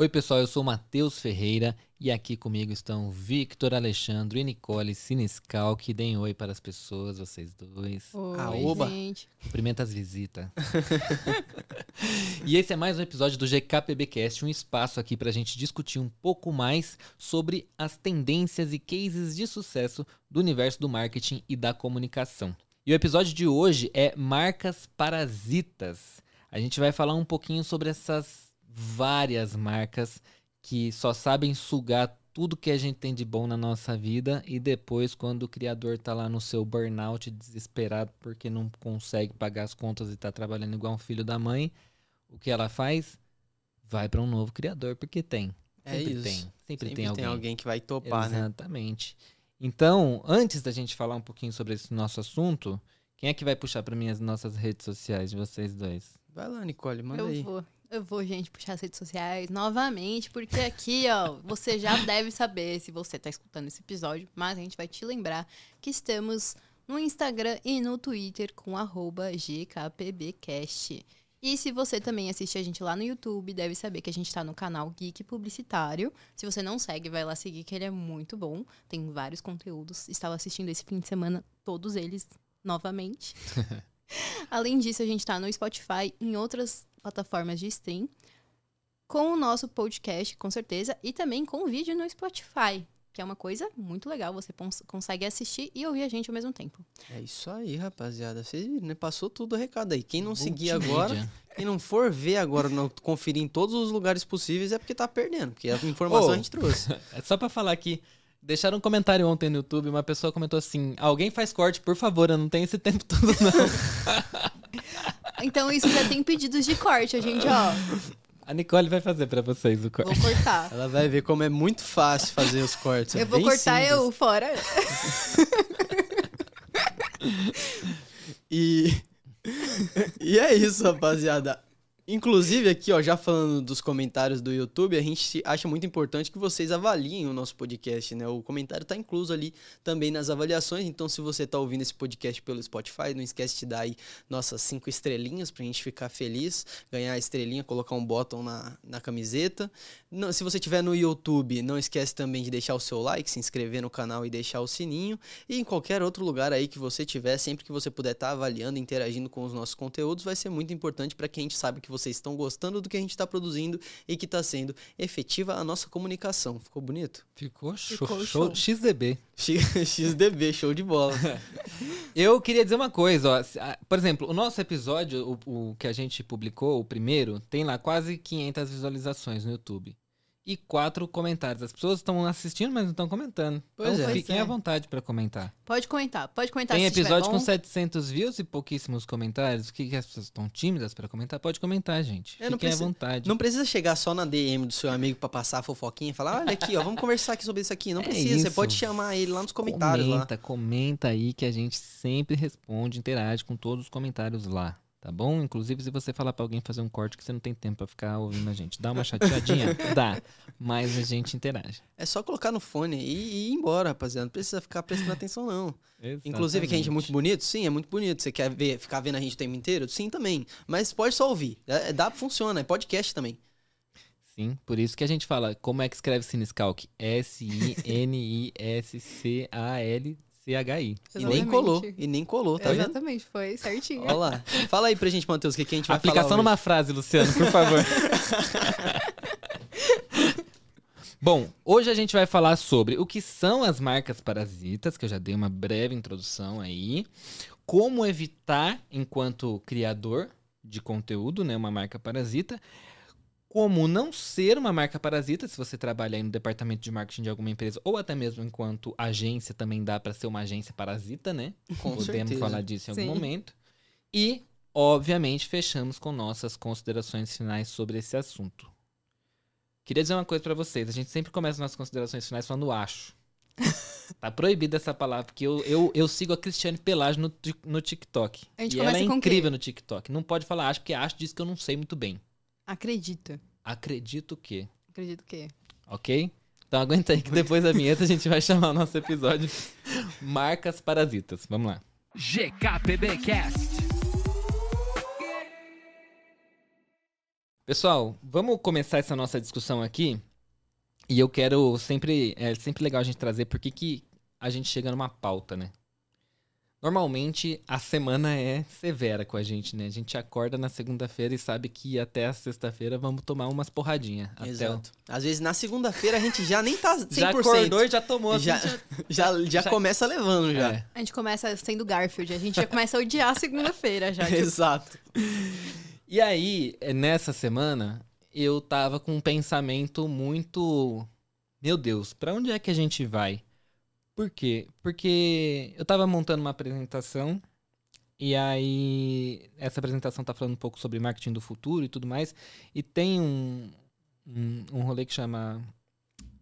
Oi, pessoal, eu sou o Matheus Ferreira e aqui comigo estão Victor Alexandre e Nicole Siniscal, que deem oi para as pessoas, vocês dois. Oi, Aoba. gente. Cumprimenta as visitas. e esse é mais um episódio do GKPBcast, um espaço aqui para a gente discutir um pouco mais sobre as tendências e cases de sucesso do universo do marketing e da comunicação. E o episódio de hoje é marcas parasitas. A gente vai falar um pouquinho sobre essas várias marcas que só sabem sugar tudo que a gente tem de bom na nossa vida e depois quando o criador tá lá no seu burnout desesperado porque não consegue pagar as contas e tá trabalhando igual um filho da mãe, o que ela faz? Vai para um novo criador porque tem. É Sempre isso. tem. Sempre, Sempre tem alguém. tem alguém que vai topar, né? Exatamente. Então, antes da gente falar um pouquinho sobre esse nosso assunto, quem é que vai puxar para mim as nossas redes sociais de vocês dois? Vai lá, Nicole, manda Eu aí. vou. Eu vou, gente, puxar as redes sociais novamente, porque aqui, ó, você já deve saber se você tá escutando esse episódio, mas a gente vai te lembrar que estamos no Instagram e no Twitter com arroba GKPBcast. E se você também assiste a gente lá no YouTube, deve saber que a gente tá no canal Geek Publicitário. Se você não segue, vai lá seguir, que ele é muito bom. Tem vários conteúdos. Estava assistindo esse fim de semana todos eles novamente. Além disso, a gente tá no Spotify em outras plataformas de stream. Com o nosso podcast, com certeza. E também com o vídeo no Spotify. Que é uma coisa muito legal. Você consegue assistir e ouvir a gente ao mesmo tempo. É isso aí, rapaziada. Vocês viram, né? Passou tudo o recado aí. Quem não seguir Multimídia. agora, quem não for ver agora, não conferir em todos os lugares possíveis, é porque tá perdendo. Porque a informação Ô. a gente trouxe. É só pra falar que deixaram um comentário ontem no YouTube, uma pessoa comentou assim: "Alguém faz corte, por favor, eu não tenho esse tempo todo não". Então, isso já tem pedidos de corte. A gente, ó, A Nicole vai fazer pra vocês o corte. vou cortar. Ela vai ver como é muito fácil fazer os cortes. é Eu vou bem cortar simples. eu fora. E... e é isso, rapaziada. Inclusive, aqui, ó, já falando dos comentários do YouTube, a gente acha muito importante que vocês avaliem o nosso podcast, né? O comentário tá incluso ali também nas avaliações. Então, se você tá ouvindo esse podcast pelo Spotify, não esquece de dar aí nossas cinco estrelinhas pra gente ficar feliz, ganhar a estrelinha, colocar um botão na, na camiseta. Não, se você tiver no YouTube, não esquece também de deixar o seu like, se inscrever no canal e deixar o sininho. E em qualquer outro lugar aí que você tiver, sempre que você puder estar avaliando, interagindo com os nossos conteúdos, vai ser muito importante para que a gente saiba que vocês estão gostando do que a gente está produzindo e que está sendo efetiva a nossa comunicação. Ficou bonito? Ficou show, Ficou show show. XDB. XDB, show de bola. Eu queria dizer uma coisa, ó. Por exemplo, o nosso episódio, o, o que a gente publicou, o primeiro, tem lá quase 500 visualizações no YouTube. E quatro comentários. As pessoas estão assistindo, mas não estão comentando. Pois então é. fiquem Pois é. à vontade pra comentar. Pode comentar, pode comentar Tem se tiver episódio bom. com 700 views e pouquíssimos comentários. O que, que as pessoas estão tímidas pra comentar? Pode comentar, gente. Não Fiquem precisa- à vontade. Não precisa chegar só na DM do seu amigo para passar a fofoquinha e falar: olha aqui, ó, vamos conversar aqui sobre isso aqui. Não É precisa, você isso. pode chamar ele lá nos comentários. lá. Comenta, comenta aí que a gente sempre responde, interage com todos os comentários lá, tá bom? Inclusive, se você falar pra alguém fazer um corte que você não tem tempo pra ficar ouvindo a gente, dá uma chateadinha? dá, mas a gente interage. É só colocar no fone e, e ir embora, rapaziada. Não precisa ficar prestando atenção, não. Inclusive, que a gente é muito bonito? Sim, é muito bonito. Você quer ver, ficar vendo a gente o tempo inteiro? Sim, também. Mas pode só ouvir. É, dá, funciona. É podcast também. Sim, por isso que a gente fala, como é que escreve Siniscalc? S-I-N-I-S-C-A-L-C-H-I. E nem colou. E nem colou, tá vendo? Exatamente, foi certinho. Olha lá. Fala aí pra gente, Matheus, o que, que a gente vai Aplicação falar numa frase, Luciano, por favor. Bom, hoje a gente vai falar sobre o que são as marcas parasitas, que eu já dei uma breve introdução aí, como evitar enquanto criador de conteúdo, né, uma marca parasita, como não ser uma marca parasita, se você trabalha aí no departamento de marketing de alguma empresa, ou até mesmo enquanto agência também dá para ser uma agência parasita, né? Com Podemos certeza. falar disso em algum Sim. momento. E, obviamente, fechamos com nossas considerações finais sobre esse assunto. Queria dizer uma coisa pra vocês. A gente sempre começa nossas considerações finais falando acho. tá proibida essa palavra, porque eu, eu, eu sigo a Cristiane Pelagio no, no TikTok. A gente e ela é o quê? incrível no TikTok. Não pode falar acho, porque acho diz que eu não sei muito bem. Acredita. Acredito que, Acredito que. ok? Então aguenta aí que depois da vinheta a gente vai chamar o nosso episódio Marcas Parasitas. Vamos lá. GKPBcast. Pessoal, vamos começar essa nossa discussão aqui. E eu quero sempre. É sempre legal a gente trazer por que, que a gente chega numa pauta, né? Normalmente a semana é severa com a gente, né? A gente acorda na segunda-feira e sabe que até a sexta-feira vamos tomar umas porradinhas. Até o- Exato. Às vezes na segunda-feira a gente já nem tá 100%. Já acordou e já tomou. já, já- já, já já- começa levando já. É. A gente começa sendo Garfield, a gente já começa a odiar a segunda-feira já. tipo, Exato. E aí, é, nessa semana, eu tava com um pensamento muito. Meu Deus, pra onde é que a gente vai? Por quê? Porque eu tava montando uma apresentação. E aí, essa apresentação tá falando um pouco sobre marketing do futuro e tudo mais. E tem um, um, um rolê que chama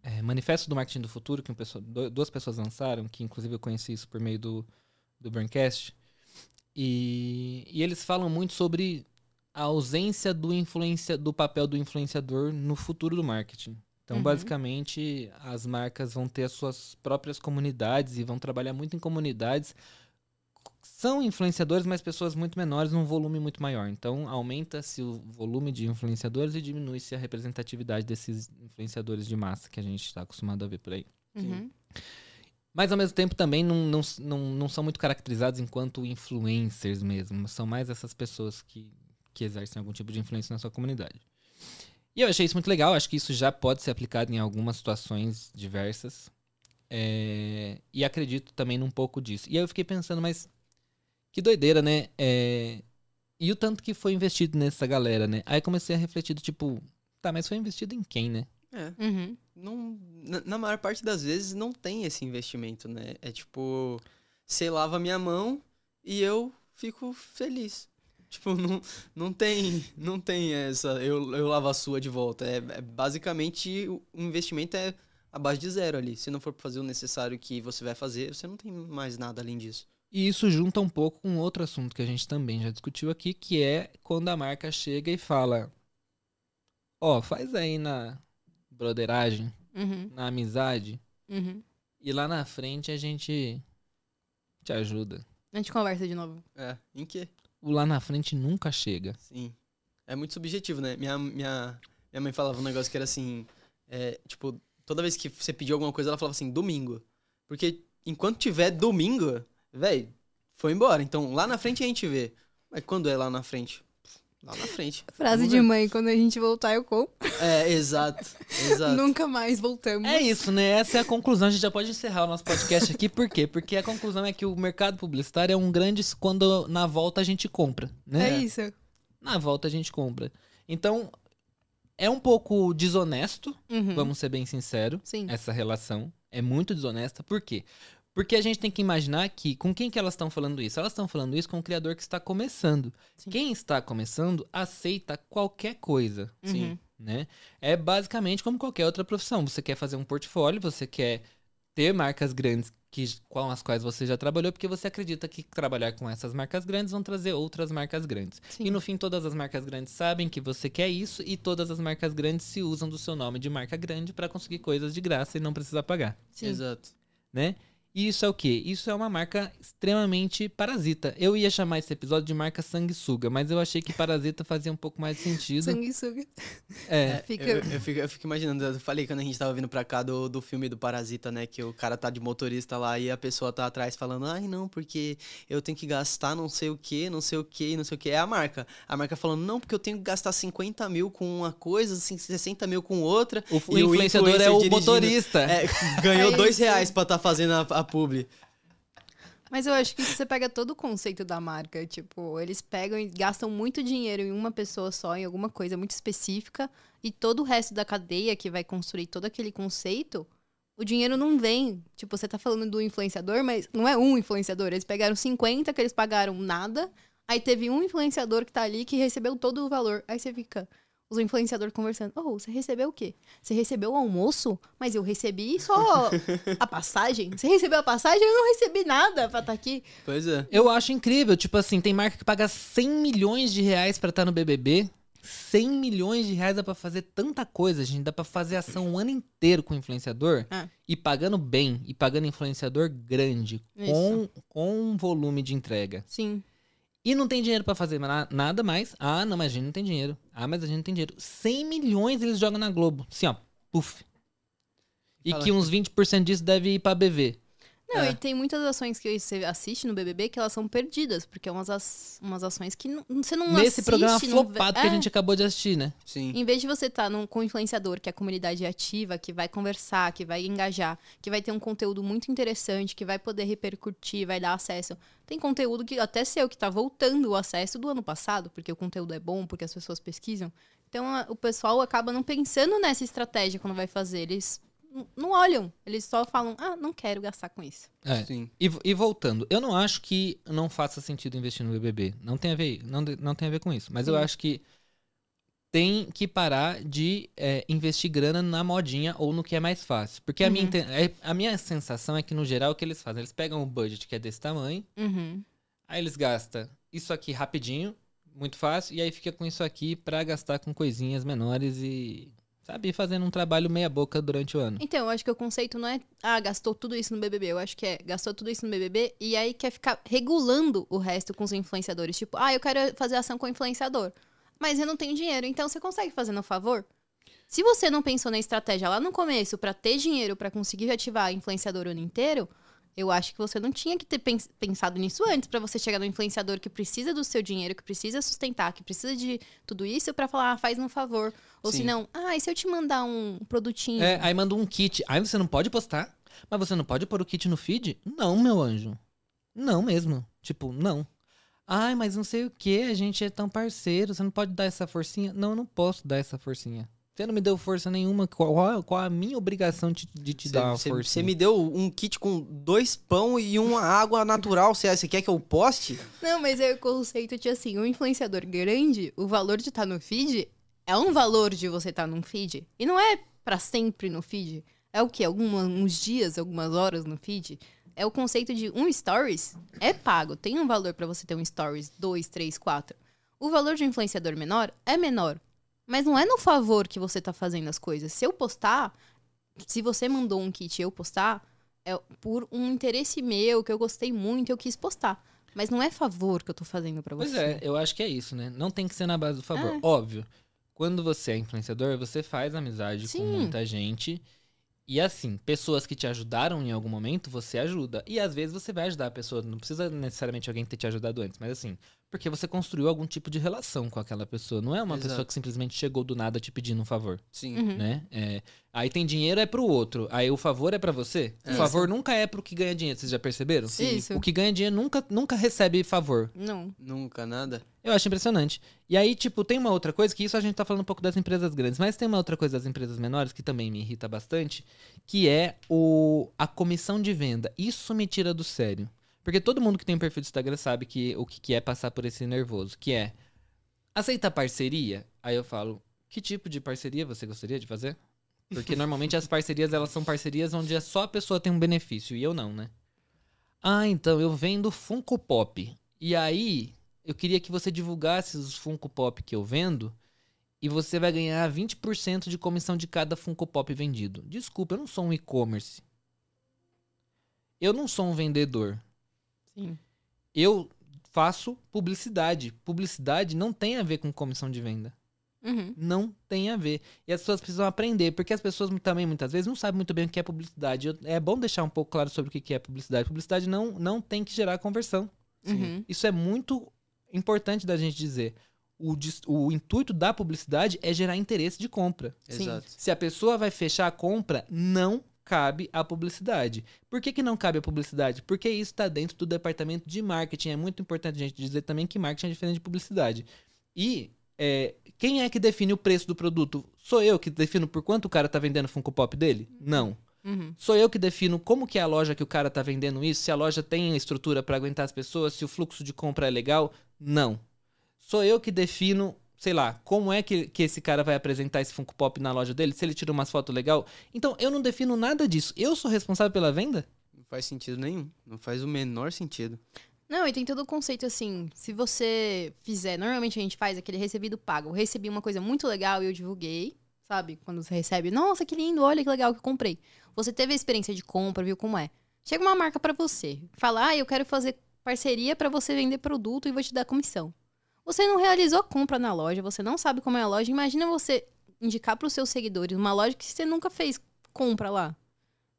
é, Manifesto do Marketing do Futuro, que um pessoa- duas pessoas lançaram, que inclusive eu conheci isso por meio do, do Braincast. E, e eles falam muito sobre a ausência do, influencia, do papel do influenciador no futuro do marketing. Então, Uhum. basicamente, as marcas vão ter as suas próprias comunidades e vão trabalhar muito em comunidades. São influenciadores, mas pessoas muito menores num volume muito maior. Então, aumenta-se o volume de influenciadores e diminui-se a representatividade desses influenciadores de massa que a gente está acostumado a ver por aí. Uhum. Mas ao mesmo tempo também não, não, não, não são muito caracterizados enquanto influencers mesmo. São mais essas pessoas que, que exercem algum tipo de influência na sua comunidade. E eu achei isso muito legal. Acho que isso já pode ser aplicado em algumas situações diversas. É, e acredito também num pouco disso. E aí eu fiquei pensando, mas que doideira, né? É, e o tanto que foi investido nessa galera, né? Aí comecei a refletir do tipo, tá, mas foi investido em quem, né? É. Uhum. Não, na, na maior parte das vezes não tem esse investimento, né? É tipo, você lava minha mão e eu fico feliz. Tipo, não, não tem não tem essa, eu, eu lavo a sua de volta. É, é basicamente, o investimento é abaixo de zero ali. Se não for pra fazer o necessário que você vai fazer, você não tem mais nada além disso. E isso junta um pouco com outro assunto que a gente também já discutiu aqui, que é quando a marca chega e fala: Ó, faz aí na broderagem, Uhum. na amizade, Uhum. e lá na frente a gente te ajuda. A gente conversa de novo. É, em quê? O lá na frente nunca chega. Sim. É muito subjetivo, né? Minha, minha, minha mãe falava um negócio que era assim: é, tipo, toda vez que você pediu alguma coisa, ela falava assim, domingo. Porque enquanto tiver domingo, velho, foi embora. Então lá na frente a gente vê. Mas quando é lá na frente? Lá na frente. Frase Vamos de ver. mãe, quando a gente voltar eu compro. É, exato. Exato. Nunca mais voltamos. É isso, né? Essa é a conclusão. A gente já pode encerrar o nosso podcast aqui. Por quê? Porque a conclusão é que o mercado publicitário é um grande quando na volta a gente compra, né? É isso. Na volta a gente compra. Então, é um pouco desonesto, Uhum. vamos ser bem sinceros, Sim. essa relação. É muito desonesta. Por quê? Porque a gente tem que imaginar que com quem que elas estão falando isso? Elas estão falando isso com o criador que está começando. Sim. Quem está começando aceita qualquer coisa, Uhum. né? É basicamente como qualquer outra profissão. Você quer fazer um portfólio, você quer ter marcas grandes que, com as quais você já trabalhou, porque você acredita que trabalhar com essas marcas grandes vão trazer outras marcas grandes. Sim. E no fim, todas as marcas grandes sabem que você quer isso e todas as marcas grandes se usam do seu nome de marca grande para conseguir coisas de graça e não precisar pagar, Sim. Exato. né? E isso é o quê? Isso é uma marca extremamente parasita. Eu ia chamar esse episódio de marca sanguessuga, mas eu achei que parasita fazia um pouco mais de sentido. Sanguessuga. É, Fica- Eu, eu fico, eu fico imaginando, eu falei quando a gente tava vindo pra cá do, do filme do Parasita, né? Que o cara tá de motorista lá e a pessoa tá atrás falando, ai não, porque eu tenho que gastar não sei o que, não sei o que, não sei o que. É a marca. A marca falando, não, porque eu tenho que gastar 50 mil com uma coisa, assim, 60 mil com outra. o, o E o influenciador influencer é o dirigindo. motorista. É, ganhou É dois reais pra tá fazendo a, a publi. Mas eu acho que você pega todo o conceito da marca. Tipo, eles pegam e gastam muito dinheiro em uma pessoa só, em alguma coisa muito específica, e todo o resto da cadeia que vai construir todo aquele conceito, o dinheiro não vem. Tipo, você tá falando do influenciador, mas não é um influenciador. Eles pegaram 50 que eles pagaram nada, aí teve um influenciador que tá ali que recebeu todo o valor. Aí você fica. Os influenciadores conversando. Oh, você recebeu o quê? Você recebeu o almoço? Mas eu recebi só a passagem. Você recebeu a passagem? Eu não recebi nada pra estar aqui. Pois é. Eu acho incrível. Tipo assim, tem marca que paga 100 milhões de reais pra estar no BBB. 100 milhões de reais dá pra fazer tanta coisa, gente. Dá pra fazer ação um ano inteiro com influenciador. Ah. E pagando bem. E pagando influenciador grande. Com, com um volume de entrega. Sim. E não tem dinheiro pra fazer na- nada mais. Ah, não, mas a gente não tem dinheiro. Ah, mas a gente não tem dinheiro. 100 milhões eles jogam na Globo. Assim, ó, puf. E Fala que uns 20% disso deve ir pra BV. Não, É. e tem muitas ações que você assiste no BBB que elas são perdidas, porque é umas, as- umas ações que não- você não Nesse assiste, programa não flopado que a É. gente acabou de assistir, né? Sim. Em vez de você estar com um influenciador, que é a comunidade ativa, que vai conversar, que vai engajar, que vai ter um conteúdo muito interessante, que vai poder repercutir, vai dar acesso. Tem conteúdo que até seu, que tá voltando o acesso do ano passado, porque o conteúdo é bom, porque as pessoas pesquisam. Então a- o pessoal acaba não pensando nessa estratégia quando vai fazer. Eles não olham, eles só falam, ah, não quero gastar com isso. É. Sim. E, e voltando, eu não acho que não faça sentido investir no BBB. Não tem a ver, não, não tem a ver com isso. Mas eu Hum. acho que tem que parar de é, investir grana na modinha ou no que é mais fácil. Porque a, minha, Uhum. é- a minha sensação é que, no geral, o que eles fazem? Eles pegam o budget que é desse tamanho, Uhum. aí eles gastam isso aqui rapidinho, muito fácil, e aí fica com isso aqui pra gastar com coisinhas menores e, sabe, fazendo um trabalho meia boca durante o ano. Então, eu acho que o conceito não é, ah, gastou tudo isso no BBB. Eu acho que é, gastou tudo isso no BBB e aí quer ficar regulando o resto com os influenciadores. Tipo, ah, eu quero fazer ação com o influenciador. Mas eu não tenho dinheiro, então você consegue fazer no favor? Se você não pensou na estratégia lá no começo pra ter dinheiro pra conseguir ativar influenciador o ano inteiro, eu acho que você não tinha que ter pens- pensado nisso antes pra você chegar no influenciador que precisa do seu dinheiro, que precisa sustentar, que precisa de tudo isso pra falar, ah, faz no favor. Ou se não, ah, e se eu te mandar um produtinho? É, aí manda um kit. Aí você não pode postar? Mas você não pode pôr o kit no feed? Não, meu anjo. Não mesmo. Tipo, não. Ai, mas não sei o que, a gente é tão parceiro, você não pode dar essa forcinha? Não, eu não posso dar essa forcinha. Você não me deu força nenhuma, qual, qual a minha obrigação de, de te dar uma Você forcinha? me deu um kit com dois pão e uma água natural. Você quer que eu poste? Não, mas é o conceito de assim, um influenciador grande, o valor de estar no feed é um valor de você estar num feed. E não é pra sempre no feed. É o quê? Alguma, uns dias, algumas horas no feed. É o conceito de um stories é pago. Tem um valor pra você ter um stories, dois, três, quatro. O valor de um influenciador menor é menor. Mas não é no favor que você tá fazendo as coisas. Se eu postar, se você mandou um kit e eu postar, é por um interesse meu, que eu gostei muito, eu quis postar. Mas não é favor que eu tô fazendo pra você. Pois é, eu acho que é isso, né? Não tem que ser na base do favor. É. Óbvio, quando você é influenciador, você faz amizade com Sim. muita gente. E assim, pessoas que te ajudaram em algum momento, você ajuda. E às vezes você vai ajudar a pessoa. Não precisa necessariamente alguém ter te ajudado antes, mas assim, porque você construiu algum tipo de relação com aquela pessoa. Não é uma Exato. pessoa que simplesmente chegou do nada te pedindo um favor, Sim. Uhum. né? É, aí tem dinheiro é pro outro. Aí o favor é pra você. O É. favor nunca é pro que ganha dinheiro. Vocês já perceberam? Sim. Isso. O que ganha dinheiro nunca, nunca recebe favor. Não. Nunca, nada. Eu acho impressionante. E aí, tipo, tem uma outra coisa, que isso a gente tá falando um pouco das empresas grandes, mas tem uma outra coisa das empresas menores que também me irrita bastante, que é o, a comissão de venda. Isso me tira do sério. Porque todo mundo que tem um perfil do Instagram sabe que, o que que é passar por esse nervoso, que é aceita parceria? Aí eu falo, que tipo de parceria você gostaria de fazer? Porque normalmente as parcerias, elas são parcerias onde é só a pessoa tem um benefício e eu não, né? Ah, então eu vendo Funko Pop. E aí, eu queria que você divulgasse os Funko Pop que eu vendo e você vai ganhar 20% de comissão de cada Funko Pop vendido. Desculpa, eu não sou um e-commerce. Eu não sou um vendedor. Sim. Eu faço publicidade. Publicidade não tem a ver com comissão de venda. Uhum. Não tem a ver. E as pessoas precisam aprender, porque as pessoas também, muitas vezes, não sabem muito bem o que é publicidade. Eu- É bom deixar um pouco claro sobre o que é publicidade. Publicidade não, não tem que gerar conversão. Uhum. Isso é muito importante da gente dizer. O, o intuito da publicidade é gerar interesse de compra. Exato. Se a pessoa vai fechar a compra, não cabe a publicidade. Por que, que não cabe a publicidade? Porque isso está dentro do departamento de marketing. É muito importante a gente dizer também que marketing é diferente de publicidade. E é, quem é que define o preço do produto? Sou eu que defino por quanto o cara tá vendendo o Funko Pop dele? Não. Uhum. Sou eu que defino como que é a loja que o cara tá vendendo isso, se a loja tem estrutura para aguentar as pessoas, se o fluxo de compra é legal? Não. Sou eu que defino, sei lá, como é que, que esse cara vai apresentar esse Funko Pop na loja dele, se ele tira umas fotos legal. Então, eu não defino nada disso. Eu sou responsável pela venda? Não faz sentido nenhum. Não faz o menor sentido. Não, e tem todo o conceito assim, se você fizer, normalmente a gente faz aquele recebido pago. Eu recebi uma coisa muito legal e eu divulguei, sabe? Quando você recebe, nossa, que lindo, olha que legal que eu comprei. Você teve a experiência de compra, viu como é. Chega uma marca pra você, fala, ah, eu quero fazer parceria para você vender produto e vou te dar comissão. Você não realizou compra na loja, você não sabe como é a loja. Imagina você indicar para os seus seguidores uma loja que você nunca fez compra lá.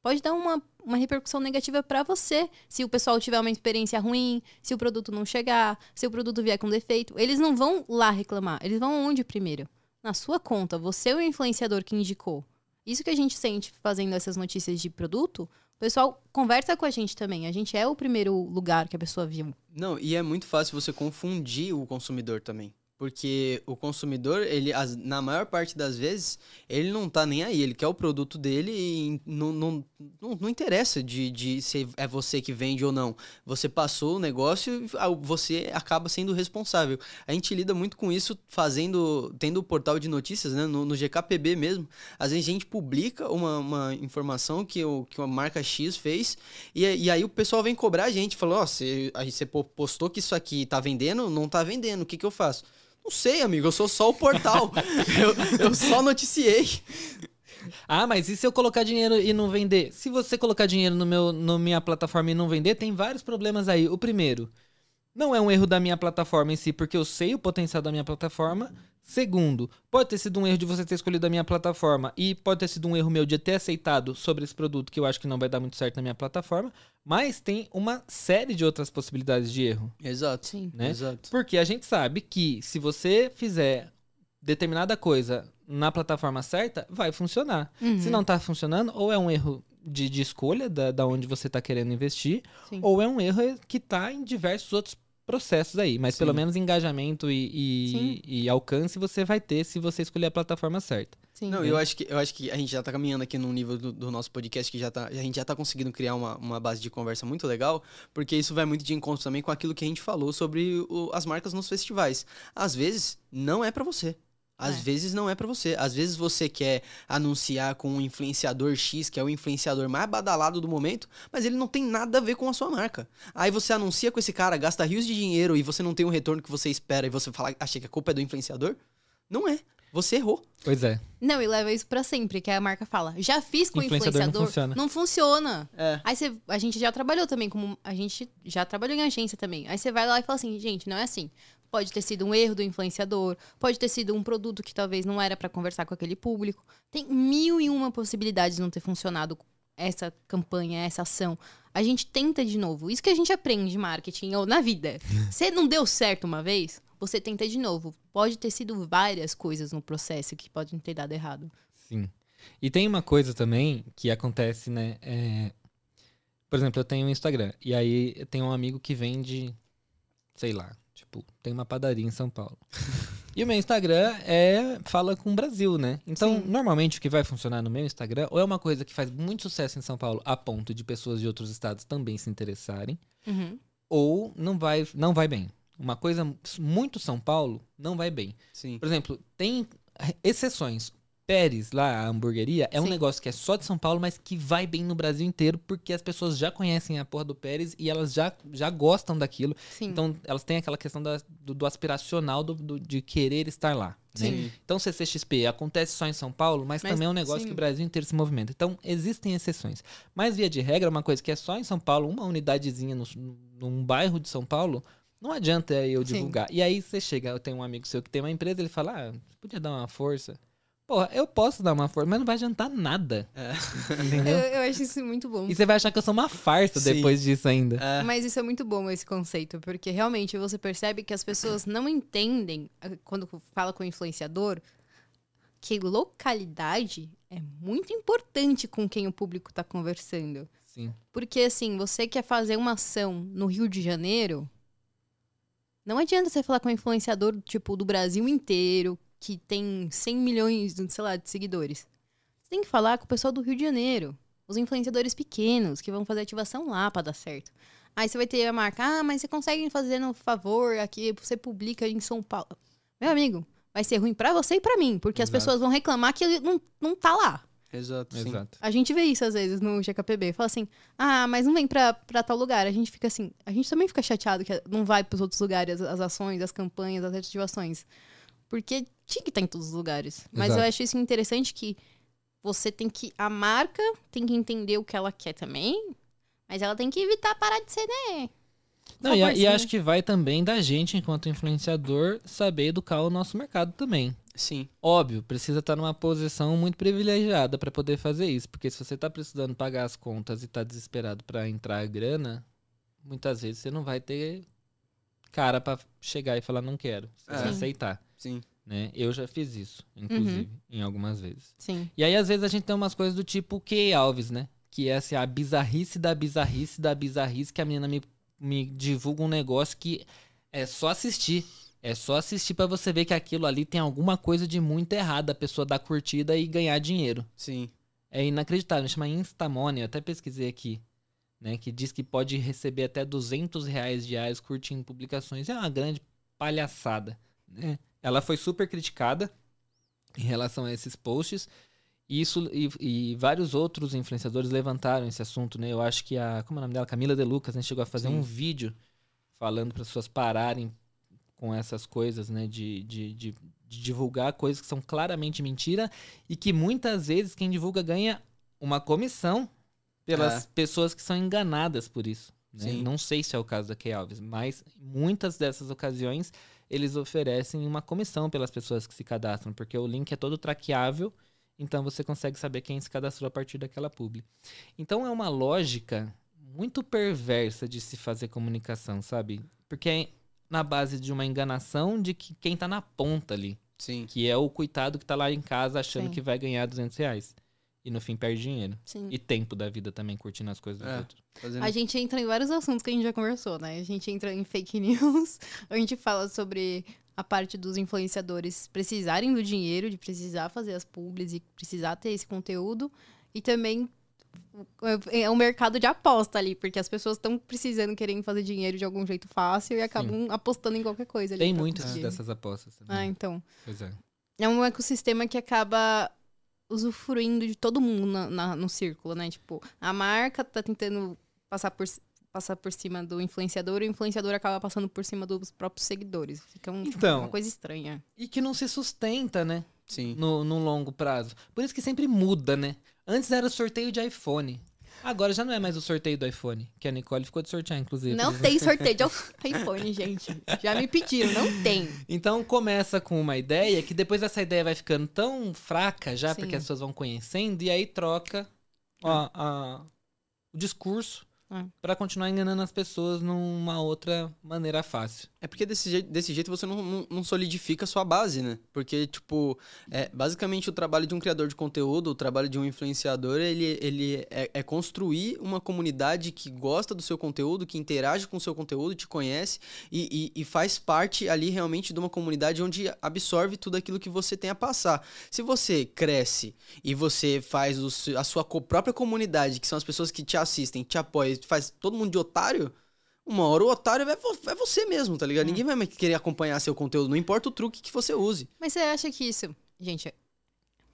Pode dar uma, uma repercussão negativa para você se o pessoal tiver uma experiência ruim, se o produto não chegar, se o produto vier com defeito. Eles não vão lá reclamar, eles vão onde primeiro? Na sua conta, você é o influenciador que indicou. Isso que a gente sente fazendo essas notícias de produto, o pessoal conversa com a gente também. A gente é o primeiro lugar que a pessoa viu. Não, e é muito fácil você confundir o consumidor também. Porque o consumidor, ele, as, na maior parte das vezes, ele não tá nem aí. Ele quer o produto dele e não, não, não, não interessa de, de se é você que vende ou não. Você passou o negócio e você acaba sendo responsável. A gente lida muito com isso fazendo, tendo o portal de notícias, né? No, no GKPB mesmo. Às vezes a gente publica uma, uma informação que, o, que uma marca X fez e, e aí o pessoal vem cobrar a gente. Falou, ó, oh, você, você postou que isso aqui tá vendendo, não tá vendendo, o que que eu faço? Não sei, amigo, eu sou só o portal. eu, eu só noticiei. Ah, mas e se eu colocar dinheiro e não vender? Se você colocar dinheiro no meu, no minha plataforma e não vender, tem vários problemas aí. O primeiro, não é um erro da minha plataforma em si, porque eu sei o potencial da minha plataforma. Segundo, pode ter sido um erro de você ter escolhido a minha plataforma e pode ter sido um erro meu de ter aceitado sobre esse produto que eu acho que não vai dar muito certo na minha plataforma. Mas tem uma série de outras possibilidades de erro. Exato. Sim. Né? Exato. Porque a gente sabe que se você fizer determinada coisa na plataforma certa, vai funcionar. Uhum. Se não tá funcionando, ou é um erro de, de escolha da, da onde você tá querendo investir, Sim. ou é um erro que tá em diversos outros processos aí. Mas Sim. pelo menos engajamento e, e, e alcance você vai ter se você escolher a plataforma certa. Sim. Não, eu acho, que, eu acho que a gente já tá caminhando aqui num nível do, do nosso podcast que já tá, a gente já tá conseguindo criar uma, uma base de conversa muito legal, porque isso vai muito de encontro também com aquilo que a gente falou sobre o- as marcas nos festivais. Às vezes, não é pra você. Às É. vezes não é pra você. Às vezes você quer anunciar com um influenciador X, que é o influenciador mais badalado do momento, mas ele não tem nada a ver com a sua marca. Aí você anuncia com esse cara, gasta rios de dinheiro e você não tem o retorno que você espera e você fala, achei que a culpa é do influenciador? Não é. Você errou. Pois é. Não, e leva isso pra sempre, que a marca fala. Já fiz com Influenciador não influenciador, funciona. não funciona. É. Aí você, a gente já trabalhou também, como a gente já trabalhou em agência também. Aí você vai lá e fala assim, gente, não é assim. Pode ter sido um erro do influenciador, pode ter sido um produto que talvez não era pra conversar com aquele público. Tem mil e uma possibilidades de não ter funcionado essa campanha, essa ação. A gente tenta de novo. Isso que a gente aprende em marketing ou na vida. Se não deu certo uma vez, você tenta de novo. Pode ter sido várias coisas no processo que podem ter dado errado. Sim. E tem uma coisa também que acontece, né? é, Por exemplo, eu tenho um Instagram. E aí eu tenho um amigo que vende, sei lá, tipo, tem uma padaria em São Paulo. e o meu Instagram é fala com o Brasil, né? Então, Sim. normalmente o que vai funcionar no meu Instagram ou é uma coisa que faz muito sucesso em São Paulo a ponto de pessoas de outros estados também se interessarem, Uhum. ou não vai, não vai bem. Uma coisa muito São Paulo não vai bem. Sim. Por exemplo, tem exceções. Pérez, lá, a hamburgueria, é um Sim. negócio que é só de São Paulo, mas que vai bem no Brasil inteiro, porque as pessoas já conhecem a porra do Pérez e elas já, já gostam daquilo. Sim. Então, elas têm aquela questão da- do, do aspiracional do, do- de querer estar lá. né? Sim. Então, CCXP acontece só em São Paulo, mas, Mas, também é um negócio sim. que o Brasil inteiro se movimenta. Então, existem exceções. Mas, via de regra, uma coisa que é só em São Paulo, uma unidadezinha no, num bairro de São Paulo, não adianta eu Sim. divulgar. E aí você chega, eu tenho um amigo seu que tem uma empresa, ele fala, ah, podia dar uma força. Porra, eu posso dar uma força, mas não vai adiantar nada. É. Eu, Entendeu? eu acho isso muito bom. E você vai achar que eu sou uma farsa Sim. depois disso ainda. É. Mas isso é muito bom, esse conceito, porque realmente você percebe que as pessoas não entendem, quando fala com o influenciador, que localidade é muito importante com quem o público está conversando. Sim. Porque, assim, você quer fazer uma ação no Rio de Janeiro, não adianta você falar com um influenciador, tipo, do Brasil inteiro, que tem 100 milhões, sei lá, de seguidores. Você tem que falar com o pessoal do Rio de Janeiro. Os influenciadores pequenos, que vão fazer ativação lá pra dar certo. Aí você vai ter a marca, ah, mas você consegue fazer no favor aqui, você publica em São Paulo. Meu amigo, vai ser ruim pra você e pra mim, porque as Exato. pessoas vão reclamar que ele não, não tá lá. Exato, sim. Exato. A gente vê isso às vezes no GKPB. Fala assim, ah, mas não vem pra, pra tal lugar. A gente fica assim, a gente também fica chateado que não vai pros outros lugares as, as ações, as campanhas, as ativações. Porque tinha que estar em todos os lugares. Mas Exato. eu acho isso interessante que você tem que. A marca tem que entender o que ela quer também. Mas ela tem que evitar parar de ser, né? Não, e, e acho que vai também da gente, enquanto influenciador, saber educar o nosso mercado também. Sim. Óbvio, precisa estar numa posição muito privilegiada para poder fazer isso, porque se você tá precisando pagar as contas e tá desesperado para entrar a grana, muitas vezes você não vai ter cara para chegar e falar não quero, você vai É. aceitar, Sim. né? Eu já fiz isso, inclusive, em algumas vezes. Sim. E aí às vezes a gente tem umas coisas do tipo Key Alves, né? Que é assim, a bizarrice da bizarrice da bizarrice que a menina me, me divulga um negócio que é só assistir. É só assistir pra você ver que aquilo ali tem alguma coisa de muito errado, a pessoa dar curtida e ganhar dinheiro. Sim. É inacreditável, chama Instamoney, eu até pesquisei aqui, né? Que diz que pode receber até 200 reais diários curtindo publicações. É uma grande palhaçada, né? Ela foi super criticada em relação a esses posts. E, isso, e, e vários outros influenciadores levantaram esse assunto, né? Eu acho que a, como é o nome dela? Camila De Lucas, né? Chegou a fazer Sim. um vídeo falando para as pessoas pararem com essas coisas, né? De, de, de, de divulgar coisas que são claramente mentira e que muitas vezes quem divulga ganha uma comissão pelas É. pessoas que são enganadas por isso. né? Não sei se é o caso da Key Alves, mas muitas dessas ocasiões eles oferecem uma comissão pelas pessoas que se cadastram, porque o link é todo traqueável, então você consegue saber quem se cadastrou a partir daquela publi. Então é uma lógica muito perversa de se fazer comunicação, sabe? Porque é na base de uma enganação de que quem tá na ponta ali, Sim. que é o coitado que tá lá em casa achando Sim. que vai ganhar 200 reais. E no fim perde dinheiro. Sim. E tempo da vida também, curtindo as coisas dos É. outros. Fazendo... A gente entra em vários assuntos que a gente já conversou, né? A gente entra em fake news, a gente fala sobre a parte dos influenciadores precisarem do dinheiro, de precisar fazer as publis e precisar ter esse conteúdo. E também é um mercado de aposta ali, porque as pessoas estão precisando, querendo fazer dinheiro de algum jeito fácil e acabam apostando em qualquer coisa ali. Tem muitas dessas apostas também. Ah, então. Pois é. É um ecossistema que acaba usufruindo de todo mundo na- na- no círculo, né? Tipo, a marca tá tentando passar por, passar por cima do influenciador e o influenciador acaba passando por cima dos próprios seguidores. Fica um, tipo, Então. uma coisa estranha. E que não se sustenta, né? Sim. No, no longo prazo. Por isso que sempre muda, né? Antes era sorteio de iPhone. Agora já não é mais o sorteio do iPhone. Que a Nicole ficou de sortear, inclusive. Não tem sorteio de iPhone, gente. Já me pediram, não tem. Então começa com uma ideia que depois essa ideia vai ficando tão fraca já, Sim. porque as pessoas vão conhecendo, e aí troca ó, a- o discurso É. pra continuar enganando as pessoas numa outra maneira fácil. É porque desse jeito, desse jeito você não, não, não solidifica a sua base, né? Porque, tipo, é, basicamente o trabalho de um criador de conteúdo, o trabalho de um influenciador, ele, ele é, é construir uma comunidade que gosta do seu conteúdo, que interage com o seu conteúdo, te conhece e, e, e faz parte ali realmente de uma comunidade onde absorve tudo aquilo que você tem a passar. Se você cresce e você faz o a sua própria comunidade, que são as pessoas que te assistem, te apoiam, faz todo mundo de otário, uma hora o otário é, é você mesmo, tá ligado? Ninguém vai mais querer acompanhar seu conteúdo, não importa o truque que você use. Mas você acha que isso. Gente,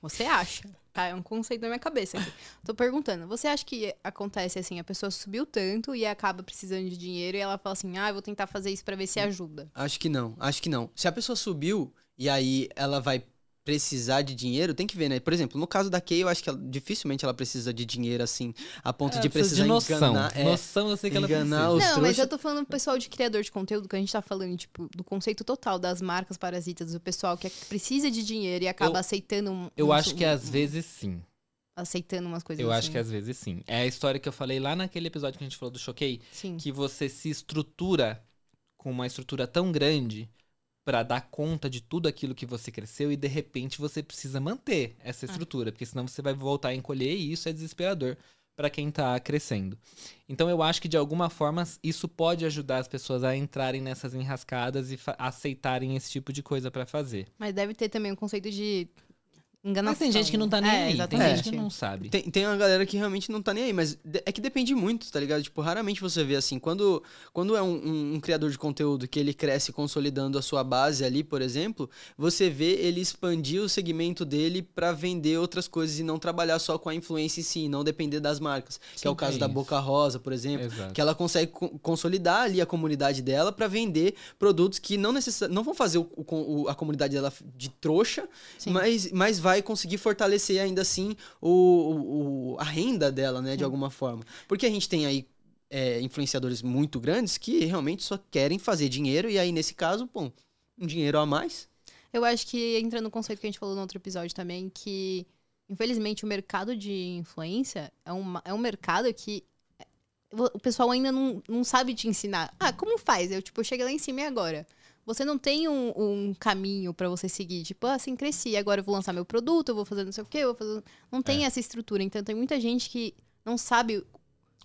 você acha, tá? É um conceito na minha cabeça aqui. Tô perguntando, você acha que acontece assim, a pessoa subiu tanto e acaba precisando de dinheiro e ela fala assim, ah, eu vou tentar fazer isso pra ver se ajuda. Acho que não, acho que não. Se a pessoa subiu e aí ela vai precisar de dinheiro, tem que ver, né? Por exemplo, no caso da Kay, eu acho que ela- dificilmente ela precisa de dinheiro assim, a ponto É, de precisa precisar de noção. enganar. É, Noção eu sei que ela enganar precisa. os Não, mas eu tô falando do pessoal de criador de conteúdo, que a gente tá falando, tipo, do conceito total das marcas parasitas, do pessoal que precisa de dinheiro e acaba Eu- aceitando um, Eu um- acho que um- às vezes sim. aceitando umas coisas Eu assim. acho que às vezes sim. É a história que eu falei lá naquele episódio que a gente falou do Choquei, Sim. que você se estrutura com uma estrutura tão grande pra dar conta de tudo aquilo que você cresceu e de repente você precisa manter essa estrutura, porque senão você vai voltar a encolher e isso é desesperador pra quem tá crescendo. Então eu acho que de alguma forma isso pode ajudar as pessoas a entrarem nessas enrascadas e aceitarem esse tipo de coisa pra fazer. Mas deve ter também um conceito de enganação. Mas tem gente que não tá nem é, aí, tem Exatamente. gente que não sabe. Tem, tem uma galera que realmente não tá nem aí, mas é que depende muito, tá ligado? Tipo, raramente você vê assim, quando, quando é um, um- um criador de conteúdo que ele cresce consolidando a sua base ali, por exemplo, você vê ele expandir o segmento dele pra vender outras coisas e não trabalhar só com a influência em si, não depender das marcas. que Sim, é o caso é da. Boca Rosa, por exemplo. Exato. Que ela consegue co- consolidar ali a comunidade dela pra vender produtos que não necessa não vão fazer o- o a comunidade dela de trouxa, Sim. mas, mas vai conseguir fortalecer ainda assim o, o- a renda dela, né, de alguma forma. Porque a gente tem aí é, influenciadores muito grandes que realmente só querem fazer dinheiro e aí, nesse caso, pô, um dinheiro a mais. Eu acho que entra no conceito que a gente falou no outro episódio também, que infelizmente o mercado de influência é um, é um mercado que é, o pessoal ainda não, não sabe te ensinar. Ah, como faz? Eu, tipo, eu cheguei lá em cima e agora? Você não tem um, um caminho pra você seguir. Tipo, ah, assim, cresci, agora eu vou lançar meu produto, eu vou fazer não sei o quê, eu vou fazer... Não tem essa estrutura. Então, tem muita gente que não sabe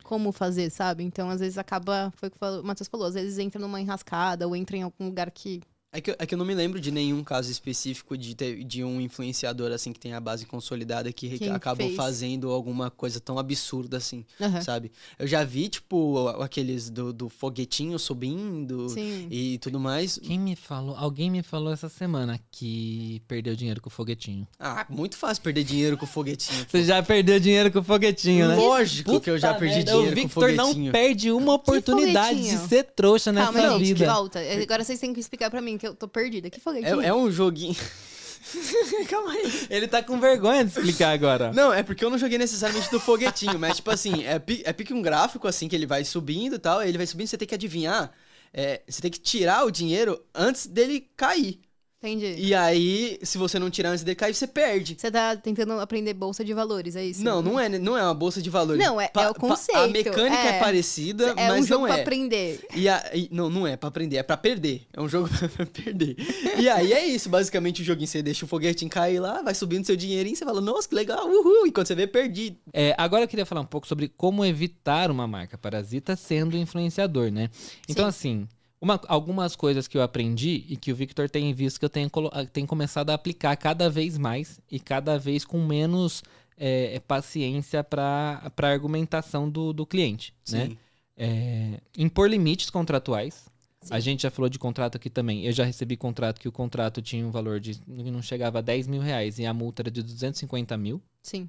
como fazer, sabe? Então, às vezes, acaba... Foi o que o Matheus falou. Às vezes, entra numa enrascada ou entra em algum lugar que É que, eu- é que eu não me lembro de nenhum caso específico de, ter- de um influenciador assim que tem a base consolidada que Quem acabou fez. fazendo alguma coisa tão absurda assim, Aham. sabe? Eu já vi, tipo, aqueles do, do foguetinho subindo Sim. e tudo mais. Quem me falou? Alguém me falou essa semana que perdeu dinheiro com o foguetinho. Ah, muito fácil perder dinheiro com foguetinho. Você já perdeu dinheiro com o foguetinho, né? Lógico que eu já Puta perdi merda, dinheiro O com Victor não foguetinho. perde uma oportunidade de foguetinho? ser trouxa nessa Calma, gente, vida. volta. Agora vocês têm que explicar pra mim, que eu tô perdida. Que foguetinho? É, é um joguinho. Calma aí. Ele tá com vergonha de explicar agora. Não, é porque eu não joguei necessariamente do foguetinho, mas tipo assim, é, pi- é pique um gráfico assim que ele vai subindo e tal, aí ele vai subindo, você tem que adivinhar, é, você tem que tirar o dinheiro antes dele cair. Entendi. E aí, se você não tirar antes dele cair, você perde. Você tá tentando aprender bolsa de valores, é isso? Não, não é, não é uma bolsa de valores. Não, é- é o a conceito, mecânica é, é. parecida, É mas um jogo não pra é. aprender. E a, e- não, não é pra aprender, é pra perder. É um jogo pra perder. E aí é isso, basicamente o joguinho. Você deixa o foguetinho cair lá, vai subindo seu dinheirinho, você fala, nossa, que legal, uhul. E quando você vê, perdi. É, agora eu queria falar um pouco sobre como evitar uma marca parasita sendo influenciador, né? Então, assim, uma- algumas coisas que eu aprendi e que o Victor tem visto que eu tenho, ah, tenho começado a aplicar cada vez mais e cada vez com menos é, paciência para a argumentação do, do cliente, né? Sim. É, impor limites contratuais. Sim. A gente já falou de contrato aqui também. Eu já recebi contrato que o contrato tinha um valor de não chegava a 10 mil reais e a multa era de 250 mil Sim.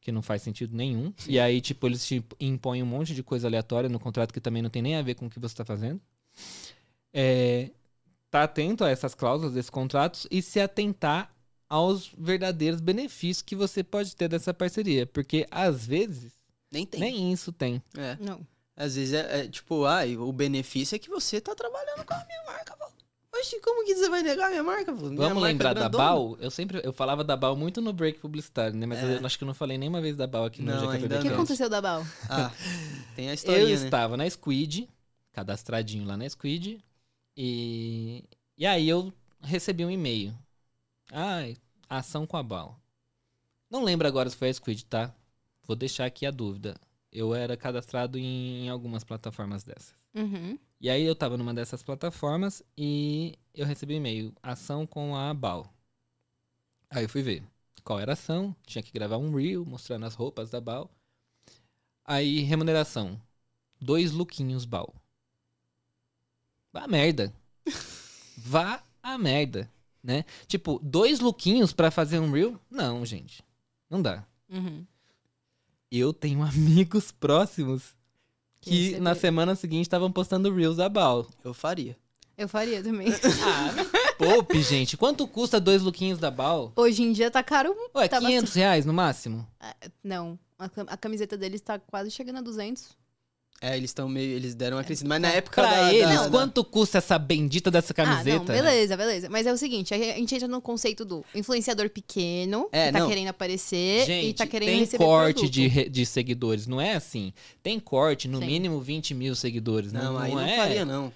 que não faz sentido nenhum. E aí, tipo, eles te impõem um monte de coisa aleatória no contrato que também não tem nem a ver com o que você tá fazendo. É, tá atento a essas cláusulas desses contratos e se atentar aos verdadeiros benefícios que você pode ter dessa parceria. Porque, às vezes, Nem tem. nem isso tem. É. Não. Às vezes é, é tipo, ah, o benefício é que você tá trabalhando com a minha marca, pô. Oxi, como que você vai negar a minha marca, pô? Minha Vamos marca lembrar da grandona. BAL? Eu sempre eu falava da BAL muito no break publicitário, né? Mas É. eu acho que eu não falei nenhuma vez da BAL aqui no Não, GKPB. O que aconteceu da Bal? Ah, tem a Eu historinha, né? estava na Squid, cadastradinho lá na Squid, e, e aí eu recebi um e-mail. Ai, ação com a BAL. Não lembro agora se foi a Squid, tá? Vou deixar aqui a dúvida. Eu era cadastrado em algumas plataformas dessas. Uhum. E aí eu tava numa dessas plataformas e eu recebi um e-mail, ação com a BAL. Aí eu fui ver qual era a ação, tinha que gravar um reel mostrando as roupas da BAL. Aí remuneração, dois lookinhos BAL. Vá a merda. Vá a merda, né? Tipo, dois lookinhos pra fazer um reel? Não, gente. Não dá. Uhum. Eu tenho amigos próximos Que na semana seguinte estavam postando reels da BAL. Eu faria. Eu faria também. Ah, poupe, gente. Quanto custa dois lookinhos da Bal? Hoje em dia tá caro. Ué, Tá 500 reais no máximo? Não. A, cam- a camiseta deles tá quase chegando a 200. É, eles estão meio. Eles deram uma crescida. Mas na época. Pra da, eles, da- da- quanto custa essa bendita dessa camiseta? Ah, não, beleza, beleza. Mas é o seguinte, a gente entra no conceito do influenciador pequeno, É, que tá não. querendo aparecer Gente, e tá querendo tem receber corte produto. de, de seguidores, não é assim. Tem corte, no Sim. mínimo 20 mil seguidores. Não, Não, aí não é. faria, não.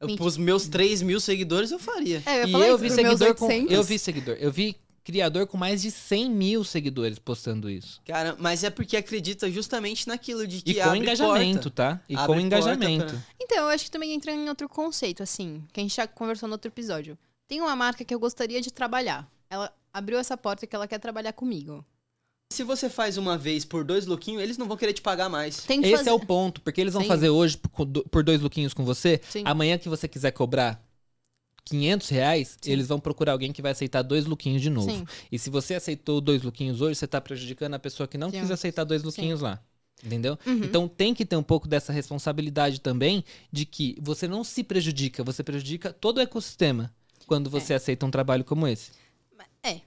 Eu, pros meus 3 mil seguidores, eu faria. É, eu ia E eu vi pros meus seguidor com. 800. Eu vi seguidor. Eu vi criador com mais de 100 mil seguidores postando isso. Cara, mas é porque acredita justamente naquilo de que E com abre engajamento, porta. tá? E Abre com engajamento. pra- Então, eu acho que também entra em outro conceito, assim, que a gente já conversou no outro episódio. Tem uma marca que eu gostaria de trabalhar. Ela abriu essa porta que ela quer trabalhar comigo. Se você faz uma vez por dois lookinhos, eles não vão querer te pagar mais. Tem que Esse fazer... é o ponto, porque eles vão Sim. fazer hoje por, por dois lookinhos com você. Sim. Amanhã que você quiser cobrar 500 reais, Sim. eles vão procurar alguém que vai aceitar dois lookinhos de novo. Sim. E se você aceitou dois lookinhos hoje, você tá prejudicando a pessoa que não Sim. quis aceitar dois lookinhos lá. Entendeu? Uhum. Então tem que ter um pouco dessa responsabilidade também de que você não se prejudica, você prejudica todo o ecossistema quando você aceita um trabalho como esse. É.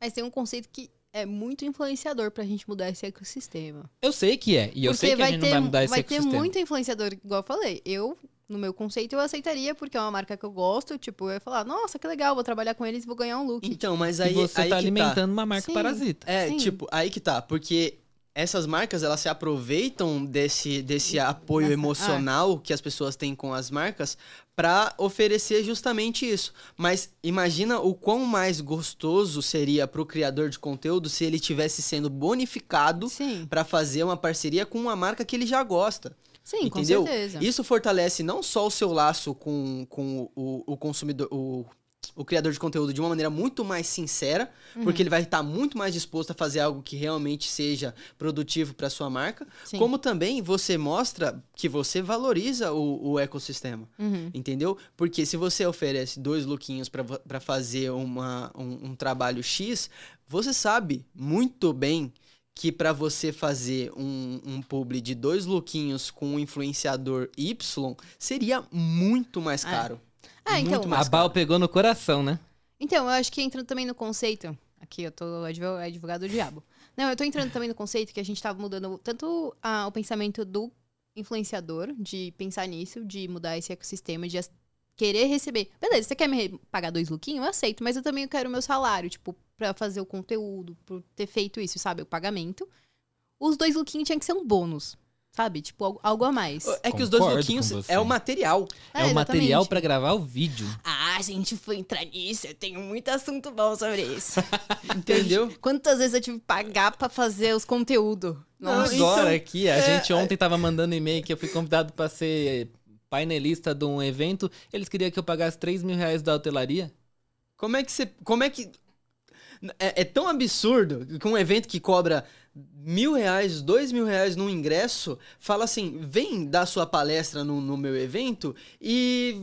Mas tem um conceito que é muito influenciador pra gente mudar esse ecossistema. Eu sei que é. E eu Porque sei que a gente ter, não vai mudar esse vai ter ecossistema. muito influenciador, igual eu falei. Eu, no meu conceito, eu aceitaria, porque é uma marca que eu gosto. Tipo, eu ia falar, nossa, que legal, vou trabalhar com eles e vou ganhar um look. Então, mas E aí, você aí tá que alimentando uma marca Sim. parasita. É, Sim. tipo, aí que tá, porque essas marcas, elas se aproveitam desse, desse apoio Nossa, emocional que as pessoas têm com as marcas pra oferecer justamente isso. Mas imagina o quão mais gostoso seria pro criador de conteúdo se ele tivesse sendo bonificado pra fazer uma parceria com uma marca que ele já gosta. Sim, com entendeu? certeza. Isso fortalece não só o seu laço com, com o, o consumidor, o, o criador de conteúdo de uma maneira muito mais sincera, Uhum. porque ele vai estar muito mais disposto a fazer algo que realmente seja produtivo para sua marca, Sim. como também você mostra que você valoriza o, o ecossistema. Uhum. Entendeu? Porque se você oferece dois lookinhos para fazer uma, um, um trabalho X, você sabe muito bem que para você fazer um, um publi de dois lookinhos com um influenciador Y seria muito mais É. caro. Ah, então, Muito mais A Bal caro. pegou no coração, né? Então, eu acho que entra também no conceito. Aqui, eu tô advo- advogado do diabo. Não, eu tô entrando também no conceito que a gente tava mudando tanto ah, o pensamento do influenciador, de pensar nisso, de mudar esse ecossistema, de querer receber. Beleza, você quer me pagar dois lookinhos? Eu aceito, mas eu também quero o meu salário, tipo, pra fazer o conteúdo, por ter feito isso, sabe? O pagamento. Os dois lookinhos tinham que ser um bônus, sabe? Tipo, algo, a mais. É que os dois Concordo lookinhos é o material. É, o exatamente. material pra gravar o vídeo. Ah, a gente foi entrar nisso, eu tenho muito assunto bom sobre isso. Entendeu? Quantas vezes eu tive que pagar pra fazer os conteúdos? Nossa. então, Agora aqui, a é, gente ontem tava mandando e-mail que eu fui convidado pra ser painelista de um evento. Eles queriam que eu pagasse 3 mil reais da hotelaria. Como é que você. Como é que. É, é tão absurdo que um evento que cobra mil reais, dois mil reais num ingresso, fala assim: vem dar sua palestra no, no meu evento e.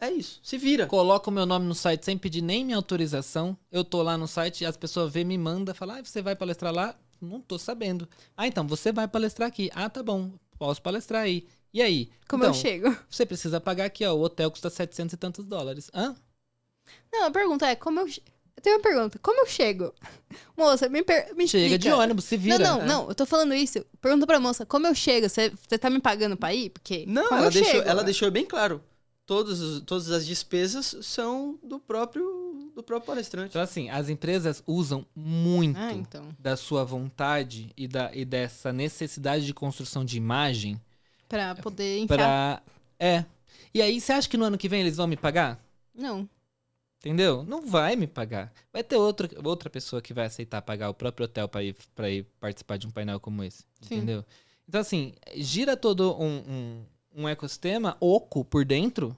É isso, se vira. Coloco o meu nome no site sem pedir nem minha autorização. Eu tô lá no site, as pessoas vê, me manda, fala, ah, você vai palestrar lá? Não tô sabendo. Ah, então, você vai palestrar aqui. Ah, tá bom, posso palestrar aí. E aí? Como então, eu chego? Você precisa pagar aqui, ó, o hotel custa 700 e tantos dólares. Hã? Não, a pergunta é, como eu... tenho uma pergunta, como eu chego? Moça, me, per... me Chega de explica. ônibus, se vira. Não, não, É. não, eu tô falando isso. Pergunta pra moça, como eu chego? Você tá me pagando pra ir? Porque Não, como ela eu deixou, chego? ela deixou bem claro. Todos, os- todas as despesas são do próprio, do próprio palestrante. Então, assim, as empresas usam muito Ah, então. da sua vontade e, da, e dessa necessidade de construção de imagem Pra poder enfiar... pra. É. E aí, você acha que no ano que vem eles vão me pagar? Não. Entendeu? Não vai me pagar. Vai ter outra, outra pessoa que vai aceitar pagar o próprio hotel pra ir, pra ir participar de um painel como esse. Sim. Entendeu? Então, assim, gira todo um, um, um ecossistema oco por dentro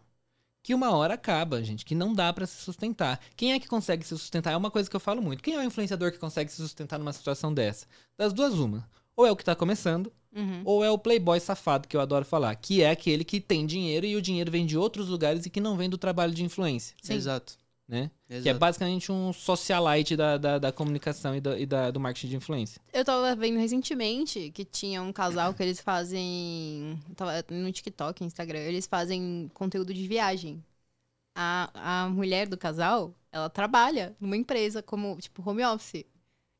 que uma hora acaba, gente, que não dá pra se sustentar. Quem é que consegue se sustentar? É uma coisa que eu falo muito. Quem é o influenciador que consegue se sustentar numa situação dessa? Das duas, uma. Ou é o que tá começando, Uhum. ou é o playboy safado, que eu adoro falar, que é aquele que tem dinheiro e o dinheiro vem de outros lugares e que não vem do trabalho de influência, Sim. Exato. Né? exato. Que é basicamente um socialite da, da, da comunicação e, da, e da- do marketing de influência. Eu tava vendo recentemente que tinha um casal que eles fazem. Tava no TikTok, Instagram, eles fazem conteúdo de viagem. A, a mulher do casal, ela trabalha numa empresa como, tipo, home office.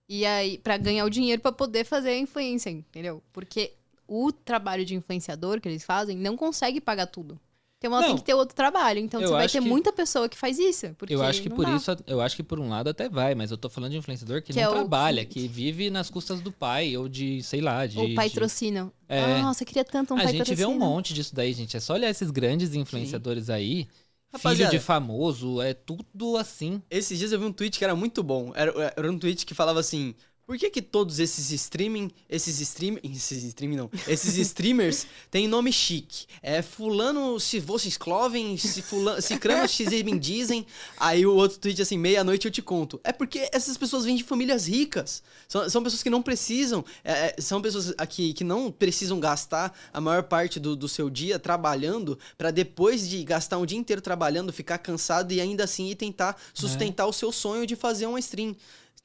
E aí, pra ganhar o dinheiro pra poder fazer a influência, entendeu? Porque o trabalho de influenciador que eles fazem não consegue pagar tudo. Então ela Não. tem que ter outro trabalho. Então Eu você vai ter que- muita pessoa que faz isso. Porque eu acho que por dá. isso, eu acho que por um lado até vai, mas eu tô falando de influenciador que, Que não é trabalha, que- que vive nas custas do pai, ou de, sei lá, de. O de- patrocínio. É. Nossa, eu queria tanto um a gente vê um monte disso daí, gente. É só olhar esses grandes influenciadores aí. Filho Rapaziada. de famoso, é tudo assim. Esses dias eu vi um tweet que era muito bom. Era, era um tweet que falava assim: por que que todos esses streaming, esses stream, esses streaming não, esses streamers têm nome chique? É fulano se você esclovem, se fulano, se crama me dizem. Aí o outro tweet assim, meia-noite eu te conto. É porque essas pessoas vêm de famílias ricas. São, são pessoas que não precisam, é, é, são pessoas aqui que não precisam gastar a maior parte do, do seu dia trabalhando pra depois de gastar um dia inteiro trabalhando, ficar cansado e ainda assim ir tentar sustentar o seu sonho de fazer uma stream.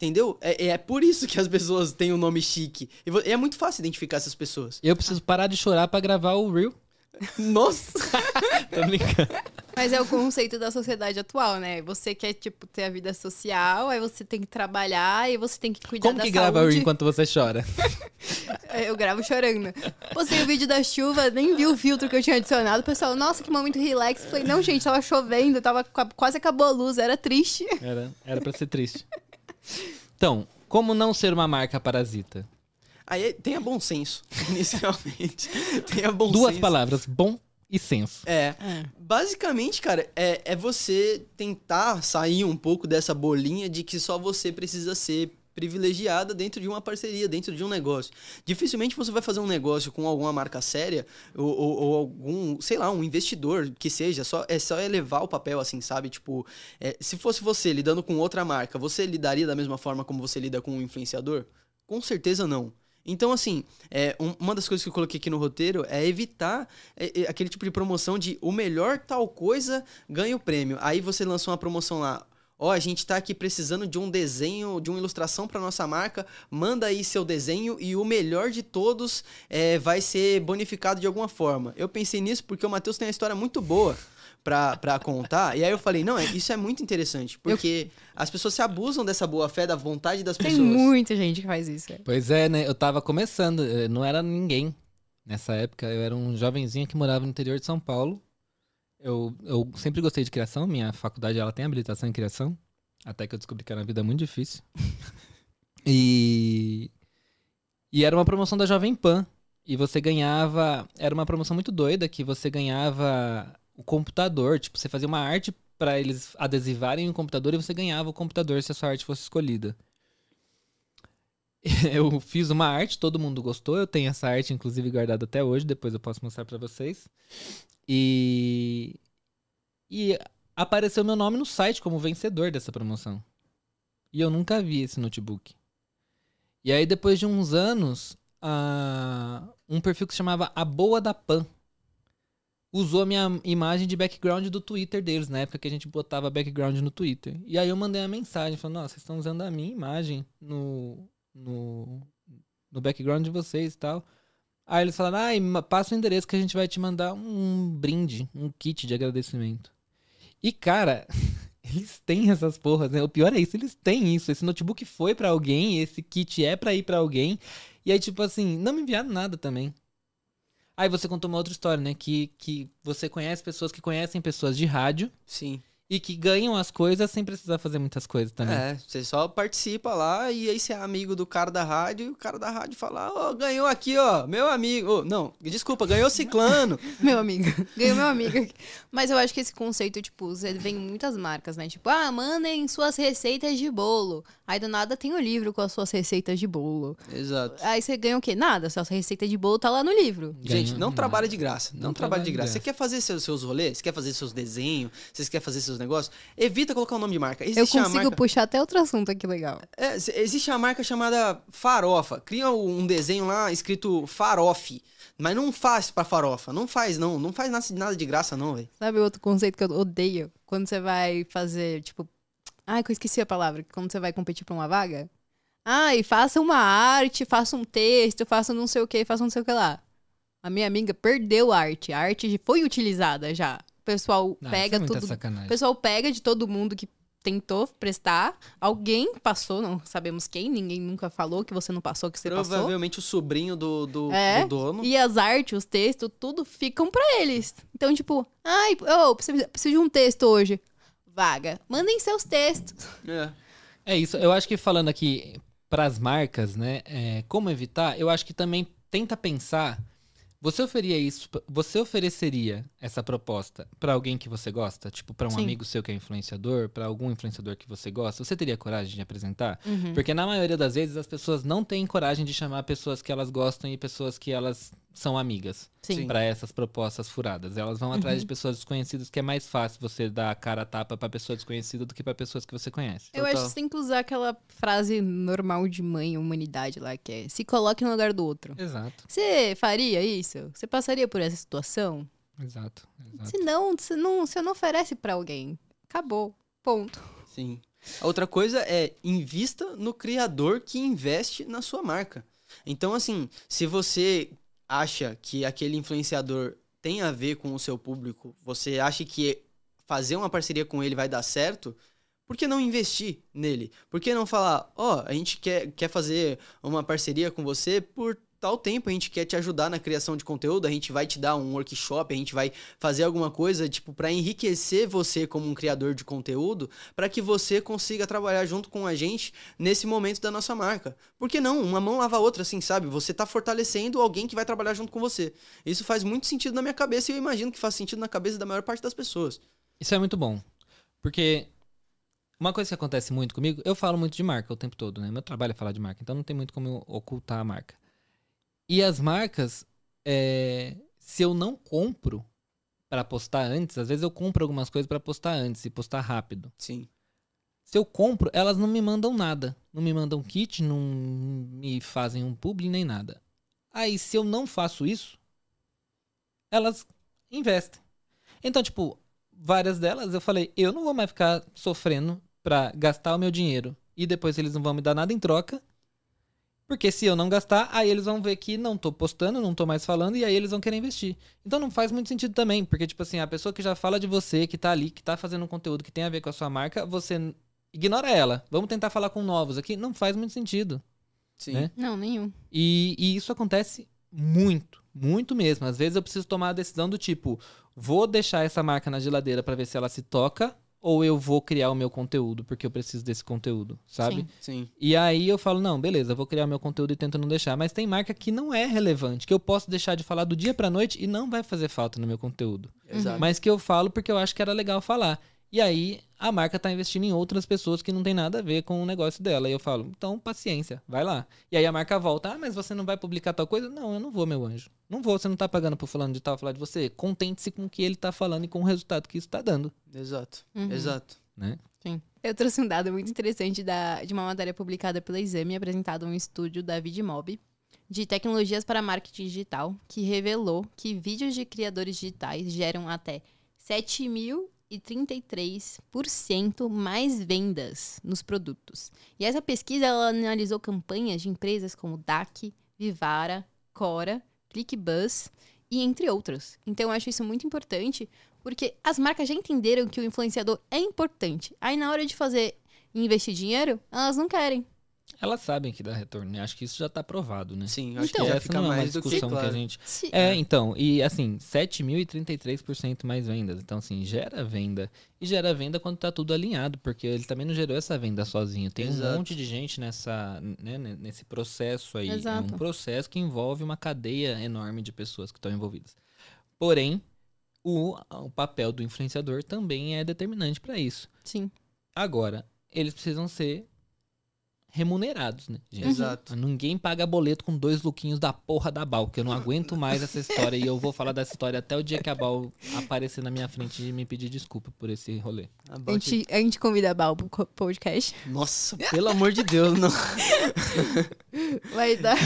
Entendeu? É, é por isso que as pessoas têm o nome chique. E é muito fácil identificar essas pessoas. Eu preciso parar de chorar pra gravar o Reel. Nossa! Tô brincando. Mas é o conceito da sociedade atual, né? Você quer, tipo, ter a vida social, aí você tem que trabalhar e você tem que cuidar Como da que grava saúde. enquanto você chora? Eu gravo chorando. Postei o vídeo da chuva, nem vi o filtro que eu tinha adicionado. O pessoal, nossa, que momento relax. Falei, não, gente, tava chovendo, tava quase acabou a luz, era triste. Era, era pra ser triste. Então, como não ser uma marca parasita? Aí tenha bom senso, inicialmente. tenha bom Duas senso. palavras, bom e senso. É. Basicamente, cara, é, é você tentar sair um pouco dessa bolinha de que só você precisa ser privilegiada dentro de uma parceria, dentro de um negócio. Dificilmente você vai fazer um negócio com alguma marca séria ou, ou- ou algum, sei lá, um investidor que seja, só, é só elevar o papel assim, sabe? Tipo, é, se fosse você lidando com outra marca, você lidaria da mesma forma como você lida com um influenciador? Com certeza não. Então, assim, é, um- uma das coisas que eu coloquei aqui no roteiro é evitar é, é, aquele tipo de promoção de o melhor tal coisa ganha o prêmio. Aí você lançou uma promoção lá. Ó, a gente tá aqui precisando de um desenho, de uma ilustração para nossa marca. Manda aí seu desenho e o melhor de todos é, vai ser bonificado de alguma forma. Eu pensei nisso porque o Matheus tem uma história muito boa pra, pra contar. E aí eu falei, não, é- isso é muito interessante. Porque as pessoas se abusam dessa boa fé, da vontade das Tem pessoas. muita gente que faz isso. é. Pois é, né? Eu tava começando, eh, não era ninguém nessa época. Eu era um jovenzinho que morava no interior de São Paulo. Eu, eu sempre gostei de criação, minha faculdade ela tem habilitação em criação. Até que eu descobri que era uma vida muito difícil. e. E era uma promoção da Jovem Pan. E você ganhava. Era uma promoção muito doida que você ganhava o computador. Tipo, você fazia uma arte pra eles adesivarem o computador e você ganhava o computador se a sua arte fosse escolhida. Eu fiz uma arte, todo mundo gostou. Eu tenho essa arte, inclusive, guardada até hoje. Depois eu posso mostrar pra vocês. E. E apareceu meu nome no site como vencedor dessa promoção. E eu nunca vi esse notebook. E aí, depois de uns anos, ah, um perfil que se chamava A Boa da Pan usou a minha imagem de background do Twitter deles, na época que a gente botava background no Twitter. E aí eu mandei uma mensagem falando, nossa, vocês estão usando a minha imagem no, no, no background de vocês e tal. Aí eles falaram, ah, passa o endereço que a gente vai te mandar um brinde, um kit de agradecimento. E, cara, eles têm essas porras, né? O pior é isso, eles têm isso. Esse notebook foi pra alguém, esse kit é pra ir pra alguém. E aí, tipo assim, não me enviaram nada também. Aí você contou uma outra história, né? Que, que você conhece pessoas que conhecem pessoas de rádio Sim. E que ganham as coisas sem precisar fazer muitas coisas também. É, você só participa lá e aí você é amigo do cara da rádio e o cara da rádio fala, ó, ganhou aqui, ó, meu amigo. Ô, não, desculpa, ganhou ciclano. Meu amigo. Ganhou meu amigo. Mas eu acho que esse conceito, tipo, você vem em muitas marcas, né? Tipo, ah, mandem suas receitas de bolo. Aí do nada tem o livro com as suas receitas de bolo. Exato. Aí você ganha o quê? Nada. Suas receitas de bolo tá lá no livro. Gente, não nada. trabalha de graça. Não, Não trabalha de de graça. Você graça. quer fazer seus, seus rolês? Você quer fazer seus desenhos? Você quer fazer seus negócios? Evita colocar o nome de marca. Existe Eu consigo marca... puxar até outro assunto aqui legal. É, existe uma marca chamada Farofa. Cria um desenho lá escrito Farofe. Mas não faz pra farofa. Não faz, não. Não faz nada, de graça, não, velho. Sabe outro conceito que eu odeio? Quando você vai fazer, tipo. Ai, que eu esqueci a palavra. Quando você vai competir pra uma vaga. Ai, faça uma arte, faça um texto, faça não sei o que, faça não sei o que lá. A minha amiga perdeu a arte. A arte foi utilizada já. O pessoal Ah, pega é tudo. O sacanagem. pessoal pega de todo mundo que tentou prestar. Alguém passou, não sabemos quem, ninguém nunca falou que você não passou, que você passou. Provavelmente o sobrinho do, do, É, do dono. E as artes, os textos, tudo ficam pra eles. Então, tipo, ai, eu preciso, preciso de um texto hoje. Vaga. Mandem seus textos. É. É isso. Eu acho que falando aqui pras marcas, né? é, como evitar, eu acho que também tenta pensar. Você oferia isso, você ofereceria essa proposta pra alguém que você gosta, tipo pra um Sim. amigo seu que é influenciador, pra algum influenciador que você gosta, você teria coragem de apresentar? Uhum. Porque na maioria das vezes as pessoas não têm coragem de chamar pessoas que elas gostam e pessoas que elas são amigas Sim. pra essas propostas furadas. Elas vão atrás de pessoas desconhecidas, que é mais fácil você dar a cara a tapa pra pessoa desconhecida do que pra pessoas que você conhece. Eu acho Total. que você tem que usar aquela frase normal de mãe, humanidade lá, que é se coloque no lugar do outro. Exato, Você faria isso? Você passaria por essa situação? exato, exato. Se não, você não, você não oferece pra alguém. Acabou. Ponto. Sim. A outra coisa é invista no criador que investe na sua marca. Então, assim, se você acha que aquele influenciador tem a ver com o seu público, você acha que fazer uma parceria com ele vai dar certo, por que não investir nele? Por que não falar, ó, a gente quer, quer fazer uma parceria com você por tal tempo, a gente quer te ajudar na criação de conteúdo, a gente vai te dar um workshop, a gente vai fazer alguma coisa, tipo, para enriquecer você como um criador de conteúdo, para que você consiga trabalhar junto com a gente nesse momento da nossa marca. Por que não? Uma mão lava a outra, assim, sabe? Você tá fortalecendo alguém que vai trabalhar junto com você. Isso faz muito sentido na minha cabeça e eu imagino que faz sentido na cabeça da maior parte das pessoas. Isso é muito bom. Porque uma coisa que acontece muito comigo, eu falo muito de marca o tempo todo, né? Meu trabalho é falar de marca, então não tem muito como eu ocultar a marca. E as marcas, é, se eu não compro para postar antes, às vezes eu compro algumas coisas para postar antes e postar rápido. Sim. Se eu compro, elas não me mandam nada. Não me mandam kit, não me fazem um publi nem nada. Aí, se eu não faço isso, elas investem. Então, tipo, várias delas eu falei, eu não vou mais ficar sofrendo pra gastar o meu dinheiro e depois eles não vão me dar nada em troca. Porque se eu não gastar, aí eles vão ver que não tô postando, não tô mais falando, e aí eles vão querer investir. Então não faz muito sentido também, porque, tipo assim, a pessoa que já fala de você, que tá ali, que tá fazendo um conteúdo que tem a ver com a sua marca, você ignora ela. Vamos tentar falar com novos aqui. Não faz muito sentido. Sim. Né? Não, nenhum. E, e isso acontece muito, muito mesmo. Às vezes eu preciso tomar a decisão do tipo, vou deixar essa marca na geladeira para ver se ela se toca, ou eu vou criar o meu conteúdo, porque eu preciso desse conteúdo, sabe? Sim. Sim. E aí eu falo, não, beleza, vou criar o meu conteúdo e tento não deixar. Mas tem marca que não é relevante, que eu posso deixar de falar do dia pra noite e não vai fazer falta no meu conteúdo. Exato. Mas que eu falo porque eu acho que era legal falar. E aí a marca tá investindo em outras pessoas que não tem nada a ver com o negócio dela. E eu falo, então paciência, vai lá. E aí a marca volta, ah, mas você não vai publicar tal coisa? Não, eu não vou, meu anjo. Não vou, você não tá pagando pro fulano de tal falar de você. Contente-se com o que ele tá falando e com o resultado que isso tá dando, Exato. Uhum. Exato. né? Eu trouxe um dado muito interessante da, de uma matéria publicada pela Exame, apresentado um estúdio da Vidmob, de tecnologias para marketing digital, que revelou que vídeos de criadores digitais geram até 7.033% mais vendas nos produtos. E essa pesquisa ela analisou campanhas de empresas como DAC, Vivara, Cora, ClickBuzz e entre outras. Então eu acho isso muito importante, porque as marcas já entenderam que o influenciador é importante. Aí na hora de fazer e investir dinheiro, elas não querem. Elas sabem que dá retorno, né? Acho que isso já tá provado, né? Sim, acho Então, que já Essa fica não é uma mais do que discussão que, claro. a gente Se- É, então, e assim, 7.033% mais vendas. Então, assim, gera venda. E gera venda quando tá tudo alinhado, porque ele também não gerou essa venda sozinho. Tem Exato. um monte de gente nessa, né, ne- nesse processo aí. É Exato. um processo que envolve uma cadeia enorme de pessoas que estão envolvidas. Porém, o, o papel do influenciador também é determinante para isso. Sim. Agora, eles precisam ser remunerados, né? gente? Exato. Ninguém paga boleto com dois lookinhos da porra da Bal, que eu não aguento mais essa história e eu vou falar dessa história até o dia que a Bal aparecer na minha frente e me pedir desculpa por esse rolê. A About gente, a gente convida a Bal pro podcast. Nossa, pelo amor de Deus, não. Vai dar.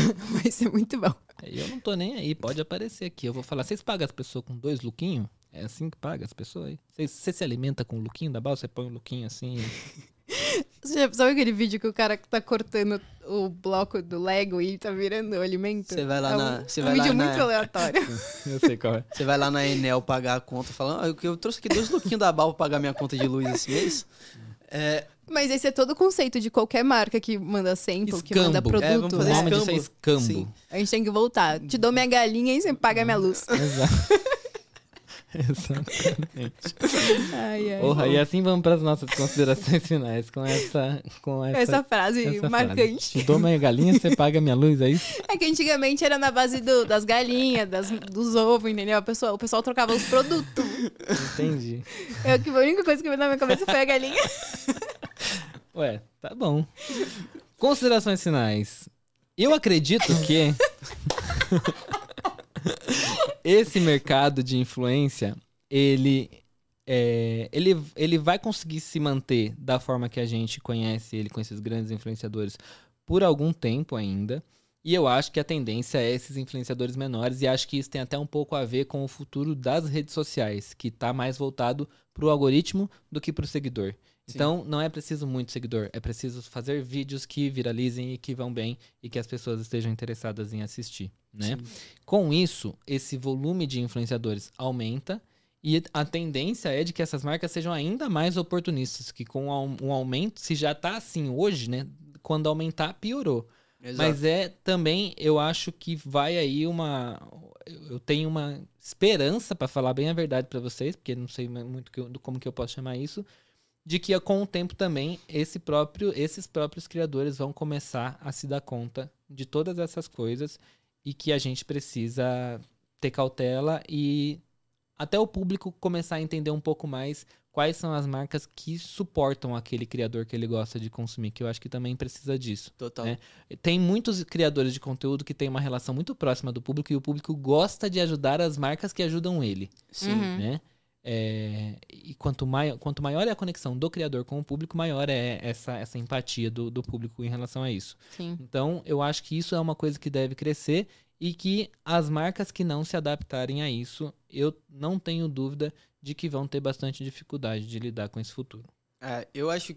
Vai ser muito bom. Eu não tô nem aí, pode aparecer aqui. Eu vou falar, vocês pagam as pessoas com dois lookinhos? É assim que paga as pessoas aí? Você se alimenta com o lookinho da Bal? Você põe o lookinho assim? Você já sabe aquele vídeo que o cara tá cortando o bloco do Lego e tá virando o alimento? Você vai lá é um, na- você um vai lá vídeo na- muito aleatório. Eu sei qual é. Você vai lá na Enel pagar a conta falando, ah, eu, trouxe aqui dois lookinhos da Bal pra pagar minha conta de luz esse mês. É, Mas esse é todo o conceito de qualquer marca que manda sample, que manda Escambo. produto. É, vamos fazer né? nome disso é escambo. escambo. Sim. A gente tem que voltar. Te dou minha galinha e você paga minha luz. Exato. Exatamente. Ai, ai. E assim vamos para as nossas considerações finais com essa com essa, Essa frase essa marcante. frase. Dou minha galinha, você paga minha luz, é isso? É que antigamente era na base do- das galinhas, das- dos ovos, entendeu? A pessoa, o pessoal trocava os produtos. Entendi. Eu, que a única coisa que veio na minha cabeça foi a galinha. Ué, tá bom. Considerações finais. Eu acredito que esse mercado de influência, ele, é, ele, ele vai conseguir se manter da forma que a gente conhece ele com esses grandes influenciadores por algum tempo ainda. E eu acho que a tendência é esses influenciadores menores, e acho que isso tem até um pouco a ver com o futuro das redes sociais, que está mais voltado para o algoritmo do que para o seguidor. Sim. Então, não é preciso muito seguidor, é preciso fazer vídeos que viralizem e que vão bem e que as pessoas estejam interessadas em assistir, né? Com isso, esse volume de influenciadores aumenta E a tendência é de que essas marcas sejam ainda mais oportunistas, que com um aumento, se já tá assim hoje, né? Quando aumentar, piorou. Exato. Mas é também, eu acho que vai aí uma. Eu tenho uma esperança, para falar bem a verdade para vocês, porque não sei muito que eu, como que eu posso chamar isso, de que com o tempo também esse próprio, esses próprios criadores vão começar a se dar conta de todas essas coisas e que a gente precisa ter cautela e até o público começar a entender um pouco mais quais são as marcas que suportam aquele criador que ele gosta de consumir, que eu acho que também precisa disso. Total. Né? Tem muitos criadores de conteúdo que têm uma relação muito próxima do público e o público gosta de ajudar as marcas que ajudam ele. Sim. Uhum. Né? É, e quanto maior, quanto maior é a conexão do criador com o público, maior é essa, essa empatia do, do público em relação a isso. Sim. Então, eu acho que isso é uma coisa que deve crescer e que as marcas que não se adaptarem a isso, eu não tenho dúvida de que vão ter bastante dificuldade de lidar com esse futuro. É, eu acho.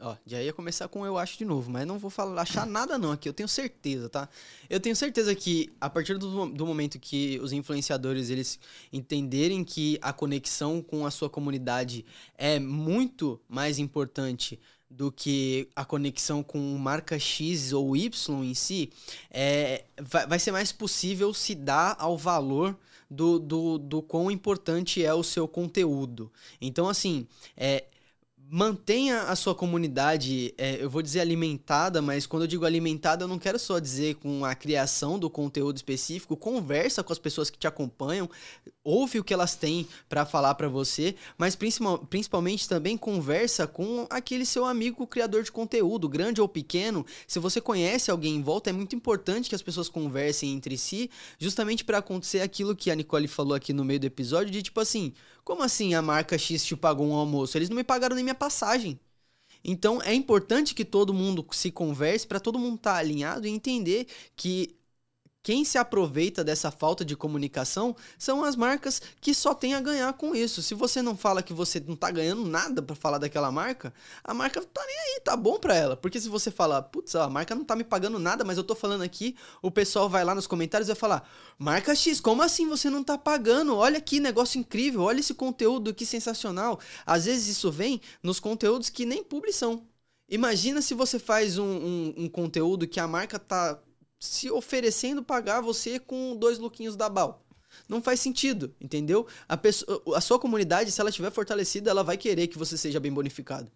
Ó, já ia começar com eu acho de novo, mas não vou falar, achar nada não aqui, eu tenho certeza, tá? Eu tenho certeza que a partir do, do momento que os influenciadores eles entenderem que a conexão com a sua comunidade é muito mais importante do que a conexão com marca X ou Y em si, é, vai, vai ser mais possível se dar ao valor do, do, do quão importante é o seu conteúdo. Então, assim, é, mantenha a sua comunidade, é, eu vou dizer alimentada, mas quando eu digo alimentada, eu não quero só dizer com a criação do conteúdo específico, conversa com as pessoas que te acompanham, ouve o que elas têm para falar para você, mas principal, principalmente também conversa com aquele seu amigo criador de conteúdo, grande ou pequeno. Se você conhece alguém em volta, é muito importante que as pessoas conversem entre si, justamente para acontecer aquilo que a Nicole falou aqui no meio do episódio, de tipo assim, como assim a marca X te pagou um almoço? Eles não me pagaram nem minha passagem. Então é importante que todo mundo se converse para todo mundo estar tá alinhado e entender que quem se aproveita dessa falta de comunicação são as marcas que só têm a ganhar com isso. Se você não fala que você não tá ganhando nada para falar daquela marca, a marca tá nem aí, tá bom para ela. Porque se você falar, putz, a marca não tá me pagando nada, mas eu tô falando aqui, o pessoal vai lá nos comentários e vai falar: "Marca X, como assim você não tá pagando? Olha que negócio incrível, olha esse conteúdo que sensacional". Às vezes isso vem nos conteúdos que nem publi são. Imagina se você faz um, um, um conteúdo que a marca tá se oferecendo pagar você com dois lookinhos da Bal. Não faz sentido, entendeu? A, pessoa, a sua comunidade, se ela estiver fortalecida, ela vai querer que você seja bem bonificado.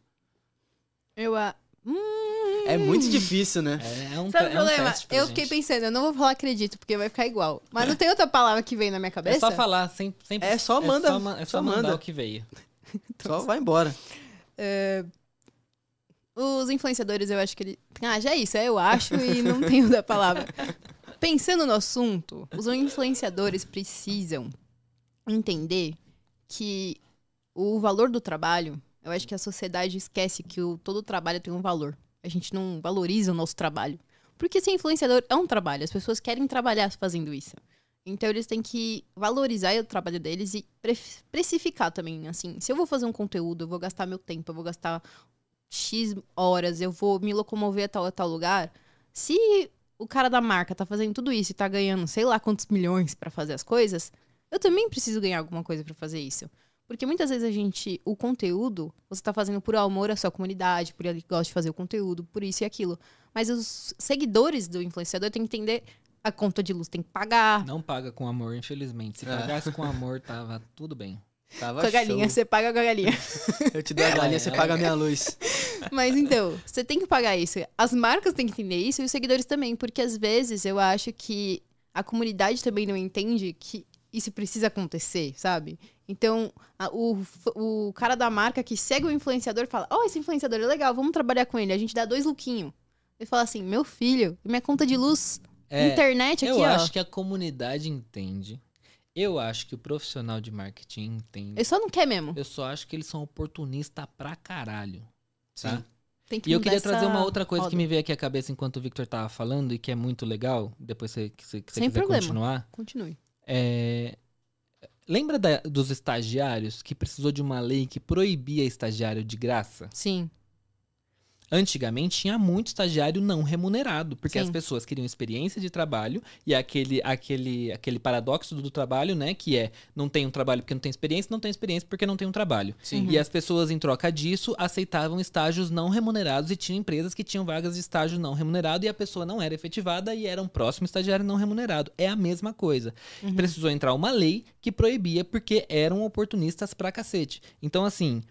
Eu a. Hum... É muito difícil, né? É, um, Sabe o é um problema? teste pra eu gente. fiquei pensando, eu não vou falar acredito, porque vai ficar igual. Mas não tem outra palavra que vem na minha cabeça? É só falar, sem, sempre, É só manda, É só, é só só manda. o que veio. Só vai embora. Os influenciadores, eu acho que ele. Ah, já é isso, é eu acho e não tenho da palavra. Pensando no assunto, os influenciadores precisam entender que o valor do trabalho, eu acho que a sociedade esquece que o, todo trabalho tem um valor. A gente não valoriza o nosso trabalho. Porque ser influenciador é um trabalho, as pessoas querem trabalhar fazendo isso. Então eles têm que valorizar o trabalho deles e pre- precificar também, assim. Se eu vou fazer um conteúdo, eu vou gastar meu tempo, eu vou gastar X horas, eu vou me locomover a tal, a tal lugar. Se o cara da marca tá fazendo tudo isso e tá ganhando sei lá quantos milhões pra fazer as coisas, eu também preciso ganhar alguma coisa pra fazer isso. Porque muitas vezes a gente, o conteúdo, você tá fazendo por amor à sua comunidade, por ele que gosta de fazer o conteúdo, por isso e aquilo. Mas os seguidores do influenciador têm que entender a conta de luz tem que pagar. Não paga com amor, infelizmente. Se É. pagasse com amor, tava tudo bem. Tava Com a galinha, show. você paga com a galinha. Eu te dou a galinha, você paga a minha luz. Mas então, você tem que pagar isso. As marcas têm que entender isso e os seguidores também, porque às vezes eu acho que a comunidade também não entende que isso precisa acontecer, sabe? Então, a- o, o cara da marca que segue o influenciador fala: Ó, esse influenciador é legal, vamos trabalhar com ele. A gente dá dois lookinhos. Ele fala assim: Meu filho, minha conta de luz, É, internet aqui, eu ó. acho que a comunidade entende. Eu acho que o profissional de marketing entende. Ele só não quer mesmo. Eu só acho que eles são oportunistas pra caralho. Tá? Sim. Tem que E eu queria trazer uma outra coisa roda. que me veio aqui à cabeça enquanto o Victor tava falando e que é muito legal, depois você, que você, que você Sem quiser problema. continuar. Continue. É, Lembra da- dos estagiários que precisou de uma lei que proibia estagiário de graça? Sim. Antigamente tinha muito estagiário não remunerado, porque Sim. as pessoas queriam experiência de trabalho e aquele, aquele, aquele paradoxo do trabalho, né? Que é não tem um trabalho porque não tem experiência, não tem experiência porque não tem um trabalho. Sim. E as pessoas, em troca disso, aceitavam estágios não remunerados e tinham empresas que tinham vagas de estágio não remunerado e a pessoa não era efetivada e era um próximo estagiário não remunerado. É a mesma coisa. Precisou entrar uma lei que proibia porque eram oportunistas pra cacete. Então, assim.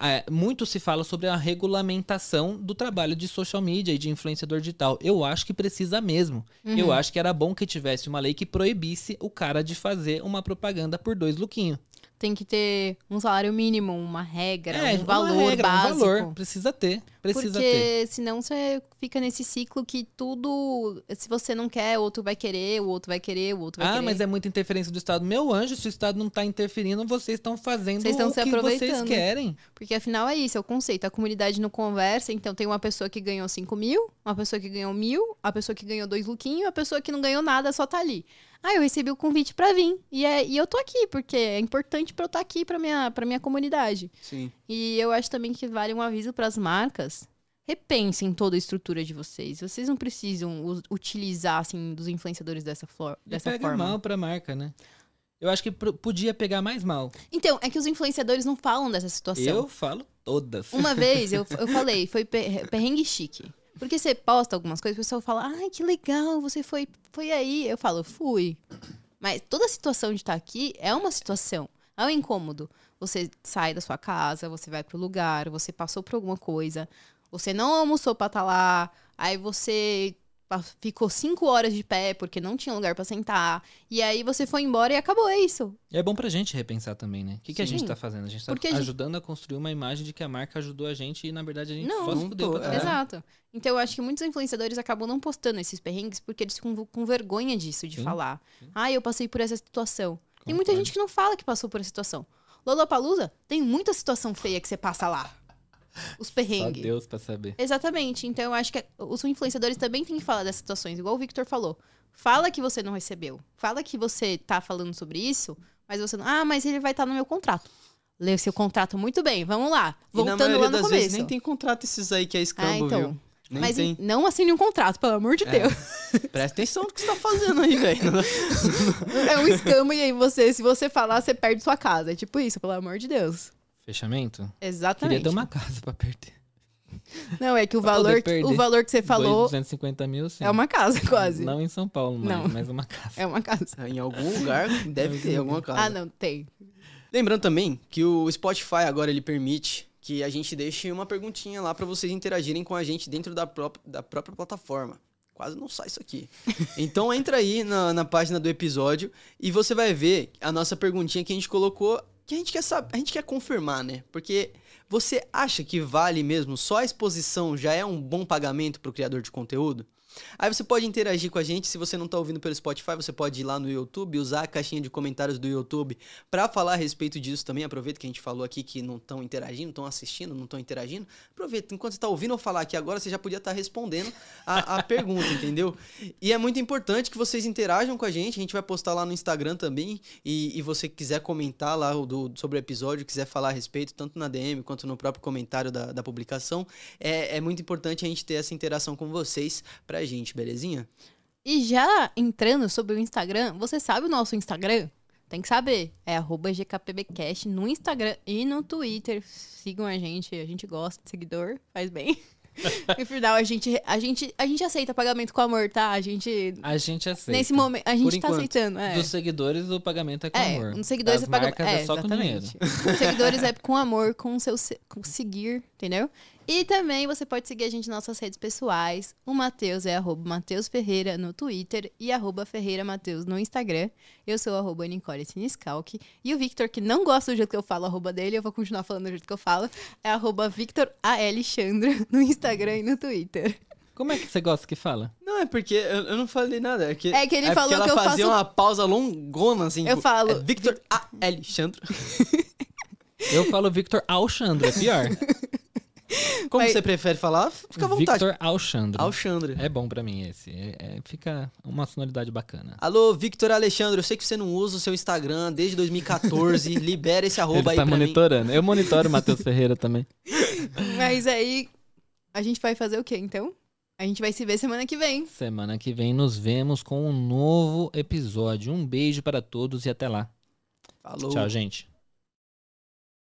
É, muito se fala sobre a regulamentação do trabalho de social media e de influenciador digital. Eu acho que precisa mesmo. Eu acho que era bom que tivesse uma lei que proibisse o cara de fazer uma propaganda por dois luquinhos. Tem que ter um salário mínimo, uma regra, um uma valor regra, básico. Um valor. Precisa ter. Precisa Porque ter. senão você fica nesse ciclo que tudo. Se você não quer, o outro vai querer, o outro vai querer, o outro vai Ah, querer. mas é muita interferência do Estado. Meu anjo, se o Estado não tá interferindo, vocês estão fazendo Vocês estão o se que vocês querem. Porque afinal é isso, é o conceito. A comunidade não conversa, então tem uma pessoa que ganhou 5 mil, uma pessoa que ganhou mil, a pessoa que ganhou dois luquinhos, a pessoa que não ganhou nada só tá ali. Ah, eu recebi o convite pra vir. E, é, e eu tô aqui, porque é importante pra eu estar aqui pra minha, pra minha comunidade. Sim. E eu acho também que vale um aviso pras marcas. Repensem toda a estrutura de vocês. Vocês não precisam utilizar, assim, dos influenciadores dessa, flor, E dessa pega forma. mal pra marca, né? Eu acho que podia pegar mais mal. Então, é que os influenciadores não falam dessa situação. Eu falo todas. Uma vez eu, eu falei, foi per- perrengue chique. Porque você posta algumas coisas, o pessoal fala, ai, que legal, você foi, foi aí. Eu falo, fui. Mas toda situação de estar aqui é uma situação. É um incômodo. Você sai da sua casa, você vai pro lugar, você passou por alguma coisa, você não almoçou pra estar lá, aí você ficou cinco horas de pé porque não tinha lugar pra sentar, e aí você foi embora e acabou é isso. E é bom pra gente repensar também, né? O que, que a Sim. gente tá fazendo? A gente tá Porque a gente- ajudando a construir uma imagem de que a marca ajudou a gente e, na verdade, a gente Não, só se não fudeu É. Exato. Então eu acho que muitos influenciadores acabam não postando esses perrengues porque eles ficam com vergonha disso, de Sim, falar. Ah, eu passei por essa situação. Tem muita Concordo. gente que não fala que passou por essa situação. Lollapalooza tem muita situação feia que você passa lá. Os Só perrengues. Deus pra saber. Exatamente. Então eu acho que os influenciadores também têm que falar dessas situações, igual o Victor falou. Fala que você não recebeu. Fala que você tá falando sobre isso, mas você não. Ah, mas ele vai estar no meu contrato. Lê o seu contrato muito bem. Vamos lá. E na Voltando lá no das começo. vezes nem tem contrato esses aí que é escambo, ah, então. viu? Nem mas tem. não assine um contrato, pelo amor de É. Deus. Presta atenção no que você tá fazendo aí, velho. É um escama e aí você, se você falar, você perde sua casa. É tipo isso, pelo amor de Deus. Fechamento? Exatamente. Queria ter uma casa pra perder. Não, é que o Pra valor, o valor que você falou 250 mil, sim. é uma casa, quase. Não em São Paulo, mas, Não. mas uma casa. É uma casa. em algum lugar deve ter alguma casa. Ah, não, tem. Lembrando também que o Spotify agora ele permite que a gente deixe uma perguntinha lá pra vocês interagirem com a gente dentro da, pró- da própria plataforma. Quase não sai isso aqui. Então entra aí na, na página do episódio e você vai ver a nossa perguntinha que a gente colocou, que a gente quer saber, a gente quer confirmar, né? Porque você acha que vale mesmo só a exposição já é um bom pagamento pro criador de conteúdo? Aí você pode interagir com a gente, se você não tá ouvindo pelo Spotify, você pode ir lá no YouTube, usar a caixinha de comentários do YouTube para falar a respeito disso também. Aproveita que a gente falou aqui que não estão interagindo, estão assistindo, não estão interagindo. Aproveita, enquanto você tá ouvindo eu falar aqui agora, você já podia estar respondendo a, a pergunta, entendeu? E é muito importante que vocês interajam com a gente. A gente vai postar lá no Instagram também. E, e você quiser comentar lá do- sobre o episódio, quiser falar a respeito, tanto na DM quanto no próprio comentário da, da publicação, é, é muito importante a gente ter essa interação com vocês pra gente, belezinha? E já entrando sobre o Instagram, você sabe o nosso Instagram? Tem que saber. É arroba GKPBcast no Instagram e no Twitter. Sigam a gente, a gente gosta de seguidor, faz bem. no final, a gente, a, gente, a gente aceita pagamento com amor, tá? A gente. A gente aceita. Nesse momento, a gente Por tá enquanto. aceitando. É. Dos seguidores, o pagamento é com É, amor. nos seguidores das é paga- marcas é, só com dinheiro. exatamente. Os seguidores é com amor, com o seu se- com seguir, entendeu? E também você pode seguir a gente nas nossas redes pessoais. O Matheus é arroba Matheus Ferreira no Twitter e arroba Ferreira Matheus no Instagram. Eu sou arroba Nicole Siniscalque. E o Victor, que não gosta do jeito que eu falo arroba dele, eu vou continuar falando do jeito que eu falo, é arroba Victor Alexandra no Instagram e no Twitter. Como é que você gosta que fala? Não, é porque eu, eu não falei nada. É que, É que ele porque falou ela que eu fazia faço- uma pausa longona, assim. Eu tipo, falo- é Victor A. Alexandre. Eu falo Victor Alexandre, é pior. Como Mas- você prefere falar? Fica à vontade. Victor Alexandre. Alexandre. É bom pra mim esse. É- é- fica uma sonoridade bacana. Alô, Victor Alexandre, eu sei que você não usa o seu Instagram desde 2014. libera esse arroba Ele aí tá pra mim. monitorando. Eu monitoro o Matheus Ferreira também. Mas aí A gente vai fazer o quê, então? A gente vai se ver semana que vem. Semana que vem nos vemos com um novo episódio. Um beijo para todos e até lá. Falou. Tchau, gente.